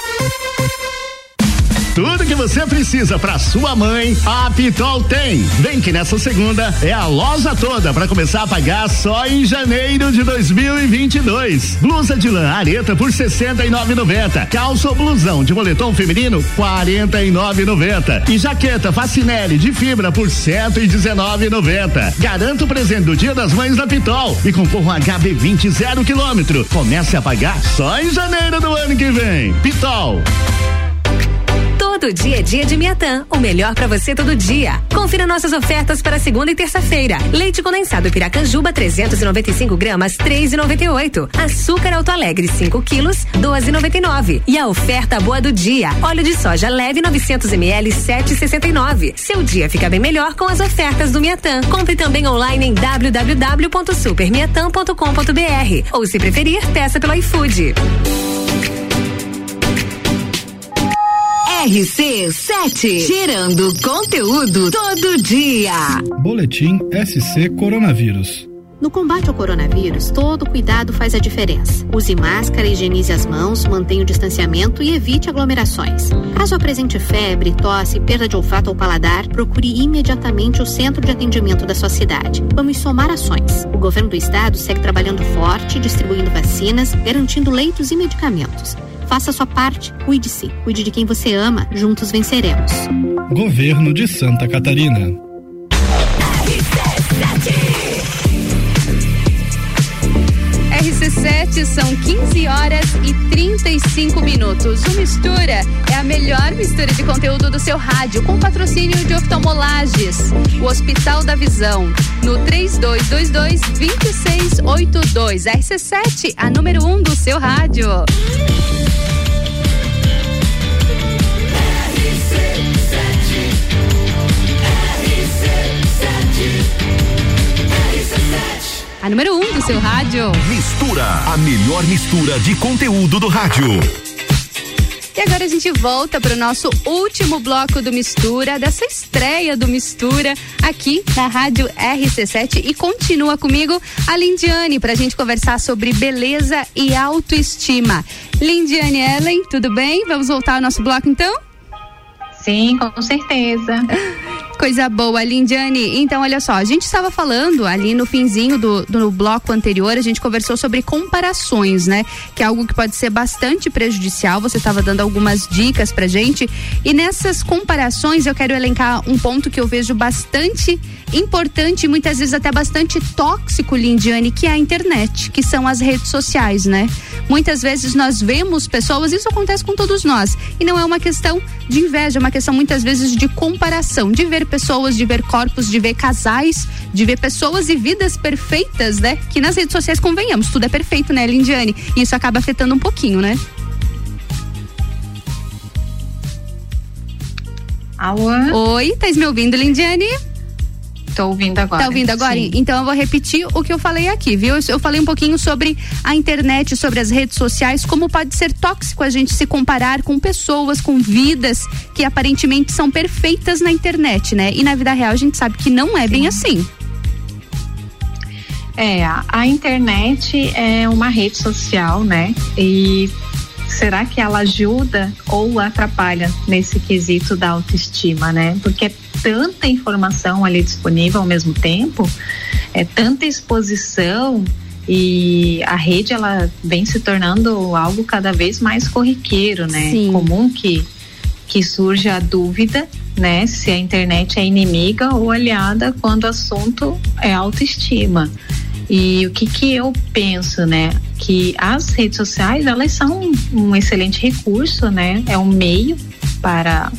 Thank you. Tudo que você precisa para sua mãe, a Pitol tem. Vem que nessa segunda é a loja toda para começar a pagar só em janeiro de 2022. Blusa de lã areta por 69,90. Calça ou blusão de moletom feminino 49,90. E jaqueta Facinelli de fibra por 119,90. Garanta o presente do Dia das Mães da Pitol e concorra um HB20 zero quilômetro. Comece a pagar só em janeiro do ano que vem. Pitol. Todo dia é dia de Miatã, o melhor para você todo dia. Confira nossas ofertas para segunda e terça-feira. Leite condensado Piracanjuba 395 gramas 3,98. Açúcar Alto Alegre 5 quilos 12,99. E a oferta boa do dia: óleo de soja leve 900 ml 7,69. Seu dia fica bem melhor com as ofertas do Miatã. Compre também online em www.supermiatã.com.br ou se preferir, peça pelo iFood. RC7, gerando conteúdo todo dia. Boletim SC Coronavírus. No combate ao coronavírus, todo cuidado faz a diferença. Use máscara, higienize as mãos, mantenha o distanciamento e evite aglomerações. Caso apresente febre, tosse, perda de olfato ou paladar, procure imediatamente o centro de atendimento da sua cidade. Vamos somar ações. O governo do estado segue trabalhando forte, distribuindo vacinas, garantindo leitos e medicamentos. Faça sua parte, cuide-se, cuide de quem você ama, juntos venceremos. Governo de Santa Catarina. RC7 são 15 horas e 35 minutos. O Mistura é a melhor mistura de conteúdo do seu rádio, com patrocínio de oftalmolages. O Hospital da Visão, no 3222-2682. RC7, a número 1 um do seu rádio. A número 1 um do seu rádio. Mistura, a melhor mistura de conteúdo do rádio. E agora a gente volta para o nosso último bloco do Mistura, dessa estreia do Mistura aqui na Rádio RC7 e continua comigo a Lindiane para a gente conversar sobre beleza e autoestima. Lindiane Ellen, tudo bem? Vamos voltar ao nosso bloco então? Sim, com certeza. Coisa boa, Lindiane. Então, olha só, a gente estava falando ali no finzinho do, do bloco anterior, a gente conversou sobre comparações, né? Que é algo que pode ser bastante prejudicial. Você estava dando algumas dicas pra gente. E nessas comparações, eu quero elencar um ponto que eu vejo bastante importante e muitas vezes até bastante tóxico, Lindiane, que é a internet, que são as redes sociais, né? Muitas vezes nós vemos pessoas, isso acontece com todos nós, e não é uma questão de inveja, é uma questão muitas vezes de comparação, de ver pessoas, de ver corpos, de ver casais, de ver pessoas e vidas perfeitas, né? Que nas redes sociais, convenhamos, tudo é perfeito, né, Lindiane? E isso acaba afetando um pouquinho, né? Alô? Oi, tá me ouvindo, Lindiane? Tô ouvindo agora. Tá ouvindo agora? Sim. Então eu vou repetir o que eu falei aqui, viu? Eu falei um pouquinho sobre a internet, sobre as redes sociais, como pode ser tóxico a gente se comparar com pessoas, com vidas que aparentemente são perfeitas na internet, né? E na vida real a gente sabe que não é Sim. bem assim. É, a, a internet é uma rede social, né? E será que ela ajuda ou atrapalha nesse quesito da autoestima, né? Porque é tanta informação ali disponível ao mesmo tempo, é tanta exposição e a rede ela vem se tornando algo cada vez mais corriqueiro, né? Sim. Comum que que surja a dúvida, né, se a internet é inimiga ou aliada quando o assunto é autoestima. E o que que eu penso, né? Que as redes sociais, elas são um excelente recurso, né? É um meio para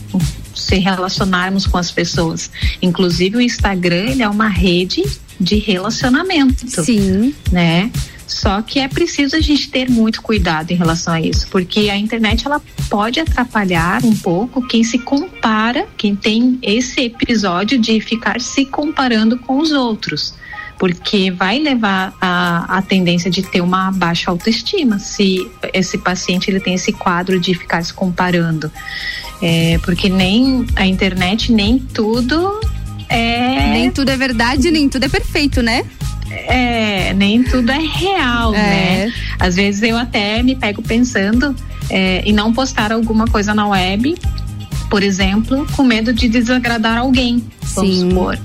se relacionarmos com as pessoas. Inclusive o Instagram, ele é uma rede de relacionamento. Sim. Né? Só que é preciso a gente ter muito cuidado em relação a isso, porque a internet ela pode atrapalhar um pouco quem se compara, quem tem esse episódio de ficar se comparando com os outros porque vai levar a, a tendência de ter uma baixa autoestima se esse paciente ele tem esse quadro de ficar se comparando. É, porque nem a internet, nem tudo é. Nem tudo é verdade, nem tudo é perfeito, né? É, nem tudo é real, é. né? Às vezes eu até me pego pensando é, em não postar alguma coisa na web, por exemplo, com medo de desagradar alguém, vamos Sim. supor.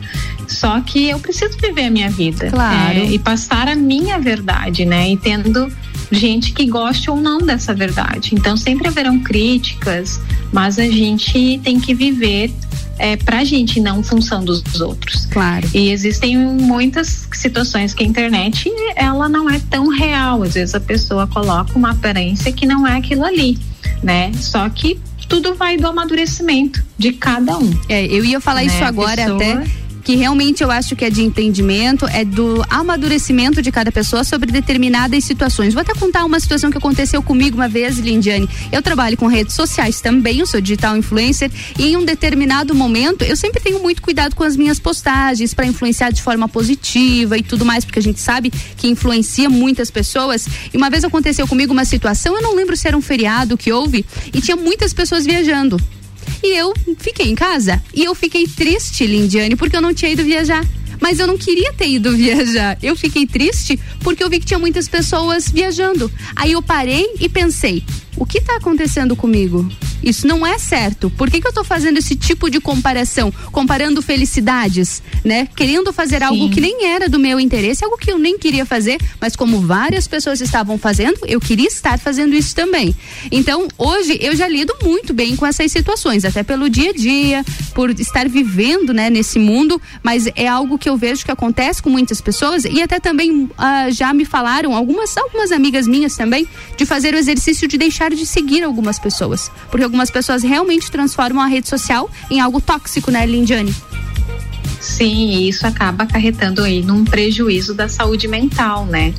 Só que eu preciso viver a minha vida. Claro. É, e passar a minha verdade, né? E tendo gente que goste ou não dessa verdade. Então sempre haverão críticas, mas a gente tem que viver é, pra gente, não função dos outros. Claro. E existem muitas situações que a internet ela não é tão real. Às vezes a pessoa coloca uma aparência que não é aquilo ali, né? Só que tudo vai do amadurecimento de cada um. É, eu ia falar né? isso agora pessoa- até que realmente eu acho que é de entendimento, é do amadurecimento de cada pessoa sobre determinadas situações. Vou até contar uma situação que aconteceu comigo uma vez, Lindiane. Eu trabalho com redes sociais também, eu sou digital influencer e em um determinado momento eu sempre tenho muito cuidado com as minhas postagens para influenciar de forma positiva e tudo mais, porque a gente sabe que influencia muitas pessoas. E uma vez aconteceu comigo uma situação, eu não lembro se era um feriado que houve e tinha muitas pessoas viajando. E eu fiquei em casa. E eu fiquei triste, Lindiane, porque eu não tinha ido viajar. Mas eu não queria ter ido viajar. Eu fiquei triste porque eu vi que tinha muitas pessoas viajando. Aí eu parei e pensei: o que está acontecendo comigo? Isso não é certo. Por que, que eu estou fazendo esse tipo de comparação? Comparando felicidades, né? Querendo fazer Sim. algo que nem era do meu interesse, algo que eu nem queria fazer, mas como várias pessoas estavam fazendo, eu queria estar fazendo isso também. Então, hoje eu já lido muito bem com essas situações, até pelo dia a dia, por estar vivendo, né, nesse mundo, mas é algo que eu vejo que acontece com muitas pessoas e até também uh, já me falaram algumas algumas amigas minhas também de fazer o exercício de deixar de seguir algumas pessoas, porque algumas pessoas realmente transformam a rede social em algo tóxico, né, Lindiane? Sim, e isso acaba acarretando aí num prejuízo da saúde mental, né?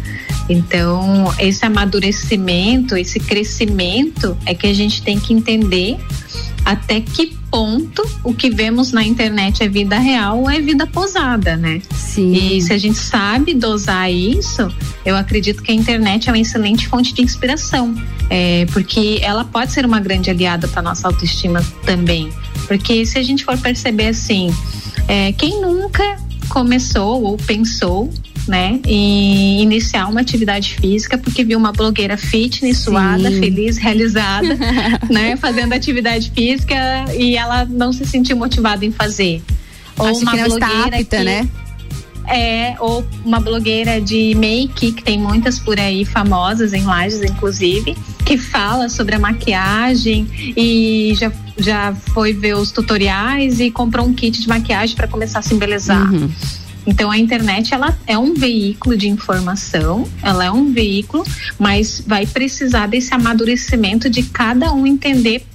Então, esse amadurecimento, esse crescimento é que a gente tem que entender até que ponto o que vemos na internet é vida real ou é vida posada, né? Sim. E se a gente sabe dosar isso, eu acredito que a internet é uma excelente fonte de inspiração, é, porque ela pode ser uma grande aliada para nossa autoestima também. Porque se a gente for perceber assim, é, quem nunca começou ou pensou né, e iniciar uma atividade física porque viu uma blogueira fitness, suada, feliz, realizada, né, fazendo atividade física e ela não se sentiu motivada em fazer. Ou Acho uma que blogueira apta, que, né? É, ou uma blogueira de make, que tem muitas por aí famosas em lives, inclusive, que fala sobre a maquiagem e já, já foi ver os tutoriais e comprou um kit de maquiagem para começar a se embelezar. Uhum. Então a internet ela é um veículo de informação, ela é um veículo, mas vai precisar desse amadurecimento de cada um entender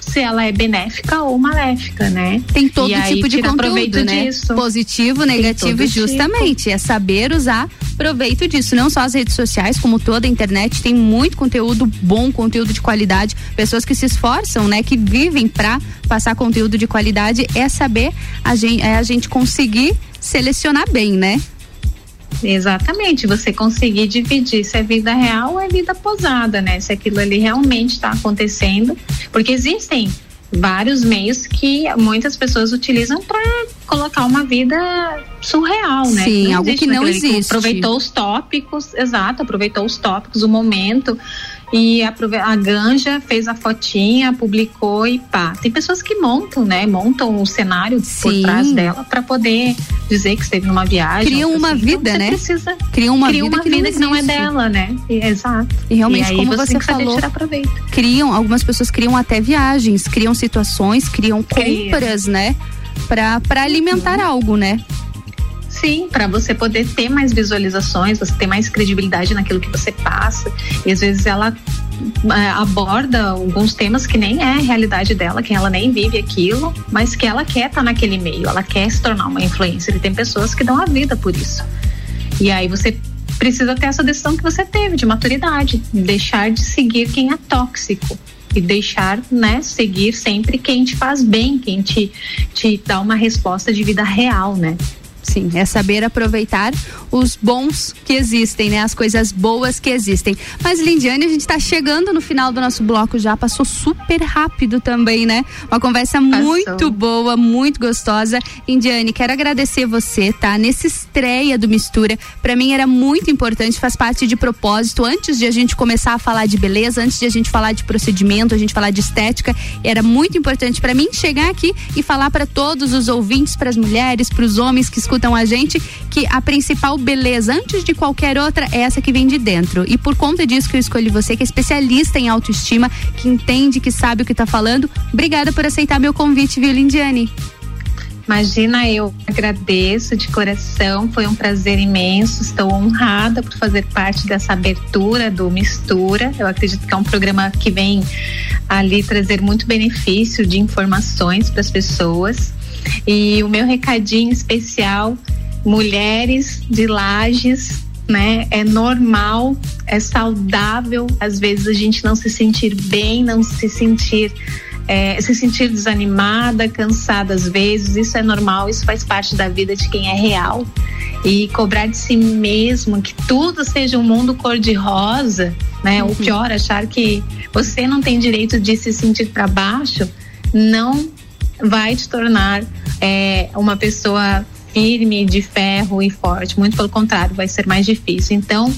se ela é benéfica ou maléfica, né? Tem todo e tipo de conteúdo, né? Disso. Positivo, negativo, justamente. Tipo. É saber usar proveito disso. Não só as redes sociais, como toda a internet, tem muito conteúdo bom, conteúdo de qualidade. Pessoas que se esforçam, né? Que vivem para passar conteúdo de qualidade. É saber a gente, é a gente conseguir selecionar bem, né? Exatamente, você conseguir dividir se é vida real ou é vida posada, né? Se aquilo ali realmente está acontecendo, porque existem vários meios que muitas pessoas utilizam para colocar uma vida surreal, né? Sim, não algo que não existe. Aproveitou os tópicos, exato, aproveitou os tópicos, o momento e a, a Ganja fez a fotinha, publicou e pá. Tem pessoas que montam, né? Montam o cenário Sim. por trás dela para poder dizer que esteve numa viagem. Criam uma assim. vida, então, né? Precisa, criam uma criam vida, uma que, vida não que não é dela, né? E, exato. E realmente, e como você, você falou, criam, algumas pessoas criam até viagens, criam situações, criam compras, Cria. né? Para alimentar uhum. algo, né? Sim, para você poder ter mais visualizações, você ter mais credibilidade naquilo que você passa. E às vezes ela é, aborda alguns temas que nem é realidade dela, que ela nem vive aquilo, mas que ela quer estar tá naquele meio, ela quer se tornar uma influencer. E tem pessoas que dão a vida por isso. E aí você precisa ter essa decisão que você teve de maturidade, deixar de seguir quem é tóxico e deixar, né, seguir sempre quem te faz bem, quem te, te dá uma resposta de vida real, né? Sim, é saber aproveitar os bons que existem, né? As coisas boas que existem. Mas, Lindiane, a gente está chegando no final do nosso bloco já. Passou super rápido também, né? Uma conversa Passou. muito boa, muito gostosa. Lindiane, quero agradecer você, tá? Nessa estreia do Mistura. Para mim era muito importante, faz parte de propósito. Antes de a gente começar a falar de beleza, antes de a gente falar de procedimento, a gente falar de estética, era muito importante para mim chegar aqui e falar para todos os ouvintes, para as mulheres, para os homens que escutam a gente que a principal beleza, antes de qualquer outra, é essa que vem de dentro. E por conta disso que eu escolhi você, que é especialista em autoestima, que entende, que sabe o que está falando. Obrigada por aceitar meu convite, viu, Lindiane? Imagina, eu agradeço de coração, foi um prazer imenso. Estou honrada por fazer parte dessa abertura do Mistura. Eu acredito que é um programa que vem ali trazer muito benefício de informações para as pessoas. E o meu recadinho especial, mulheres de lajes, né? É normal, é saudável, às vezes a gente não se sentir bem, não se sentir é, se sentir desanimada, cansada às vezes, isso é normal, isso faz parte da vida de quem é real. E cobrar de si mesmo que tudo seja um mundo cor-de-rosa, né? Uhum. Ou pior, achar que você não tem direito de se sentir para baixo, não vai te tornar é, uma pessoa firme, de ferro e forte. Muito pelo contrário, vai ser mais difícil. Então,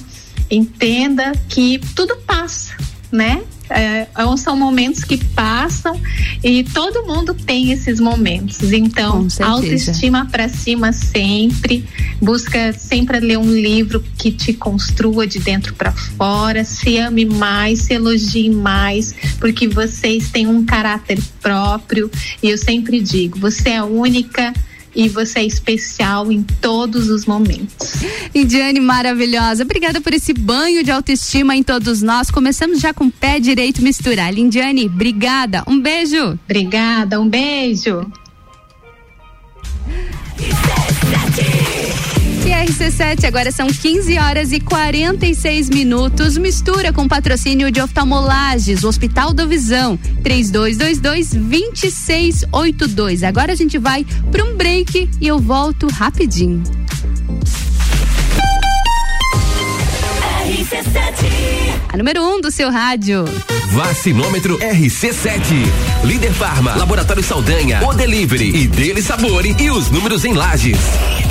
entenda que tudo passa, né? É, é são momentos que passam e todo mundo tem esses momentos. Então, autoestima para cima sempre. Busca sempre ler um livro que te construa de dentro para fora. Se ame mais, se elogie mais, porque vocês têm um caráter próprio. E eu sempre digo: você é única e você é especial em todos os momentos. Indiane maravilhosa, obrigada por esse banho de autoestima em todos nós. Começamos já com o pé direito misturar. Lindiane, obrigada. Um beijo. Obrigada, um beijo. E RC7, agora são 15 horas e 46 minutos. Mistura com patrocínio de oftalmolages, Hospital da Visão, 3222-2682. Agora a gente vai para um break e eu volto rapidinho. RC7. A número 1 um do seu rádio. Vacinômetro RC7. Líder Farma, Laboratório Saldanha, O Delivery e Dele Sabore e os números em lajes.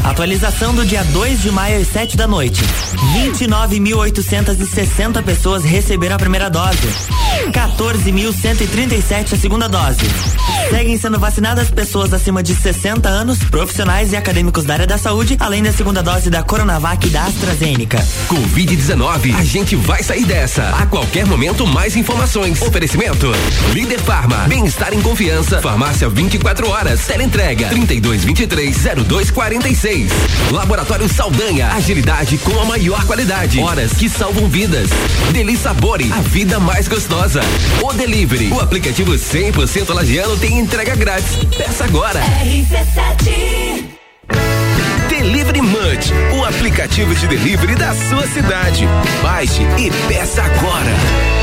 Atualização do dia 2 de maio às 7 da noite. 29.860 pessoas receberam a primeira dose. 14.137 a segunda dose. Seguem sendo vacinadas pessoas acima de 60 anos, profissionais e acadêmicos da área da saúde, além da segunda dose da Coronavac e da AstraZeneca. Covid-19, a gente vai sair dessa. A qualquer momento, mais informações. Oferecimento: Líder Farma, bem-estar em confiança. Farmácia 24 horas. Teleentrega 3223 0246. Laboratório Saldanha, agilidade com a maior qualidade. Horas que salvam vidas. Deli Sabore, a vida mais gostosa. O Delivery, o aplicativo 100% lagiano tem entrega grátis. Peça agora. RC7 Delivery Munch, o aplicativo de delivery da sua cidade. Baixe e peça agora.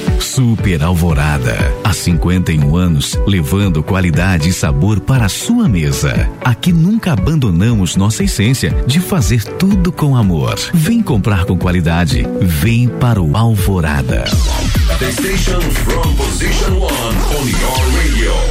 Super Alvorada. Há 51 anos, levando qualidade e sabor para a sua mesa. Aqui nunca abandonamos nossa essência de fazer tudo com amor. Vem comprar com qualidade. Vem para o Alvorada. The station from position one on your radio.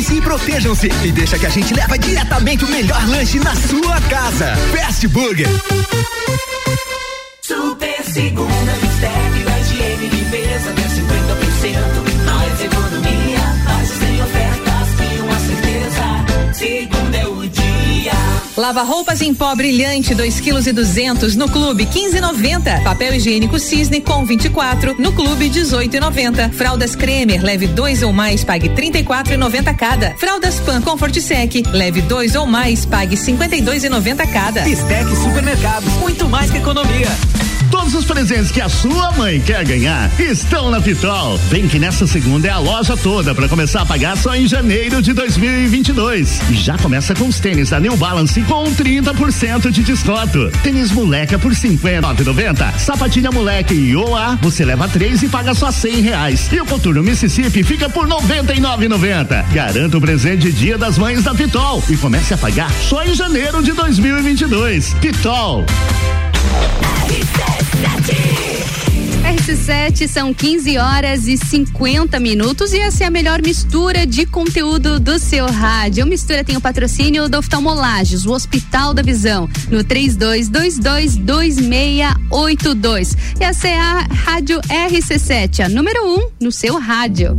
Cuidem-se e protejam-se e deixa que a gente leva diretamente o melhor lanche na sua casa. Fast Burger. Super segunda, mistério, higiene, limpeza, até 50%. Mais economia, mais sem ofertas e uma certeza. Segunda. Lava roupas em pó brilhante, 2 quilos e 200 no clube 15,90. Papel higiênico Cisne com 24 no clube 18,90. Fraldas Cremer, leve dois ou mais, pague 34,90 cada. Fraldas Pan Comfort Sec, leve dois ou mais, pague 52,90 cada. Bistec Supermercados, muito mais que economia. Todos os presentes que a sua mãe quer ganhar estão na Pitol. Vem que nessa segunda é a loja toda para começar a pagar só em janeiro de 2022. E já começa com os tênis da New Balance com 30% de desconto. Tênis moleca por 59,90. Sapatilha moleque e OA, você leva três e paga só 100 reais. E o coturno Mississippi fica por 99,90. Garanta o presente Dia das Mães da Pitol e comece a pagar só em janeiro de 2022. Pitol. RC7 são 15 horas e 50 minutos e essa é a melhor mistura de conteúdo do seu rádio. O Mistura tem o patrocínio do Oftalmolages, o Hospital da Visão, no 32222682. E essa é a Rádio RC7, a número 1 um no seu rádio.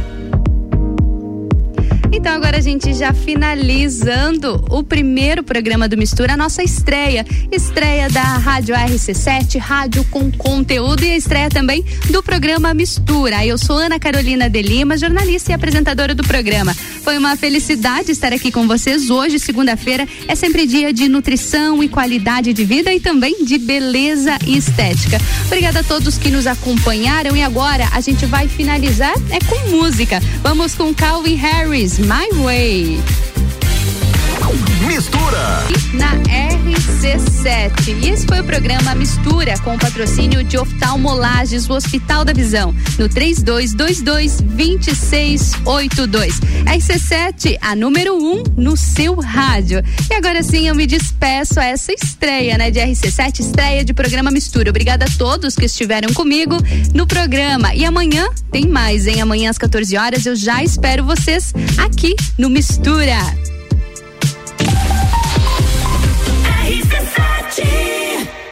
Então agora a gente já finalizando o primeiro programa do Mistura, a nossa estreia. Estreia da Rádio RC7, rádio com conteúdo e a estreia também do programa Mistura. Eu sou Ana Carolina de Lima, jornalista e apresentadora do programa. Foi uma felicidade estar aqui com vocês hoje, segunda-feira. É sempre dia de nutrição e qualidade de vida e também de beleza e estética. Obrigada a todos que nos acompanharam e agora a gente vai finalizar é com música. Vamos com Calvin Harris. My Way. Mistura. Na RC7. E esse foi o programa Mistura com o patrocínio de Oftalmolages, o Hospital da Visão, no 3222 2682. RC7, a número 1 um no seu rádio. E agora sim eu me despeço a essa estreia, né, de RC7, estreia de programa Mistura. Obrigada a todos que estiveram comigo no programa. E amanhã tem mais, hein? Amanhã às 14 horas eu já espero vocês aqui no Mistura. RC7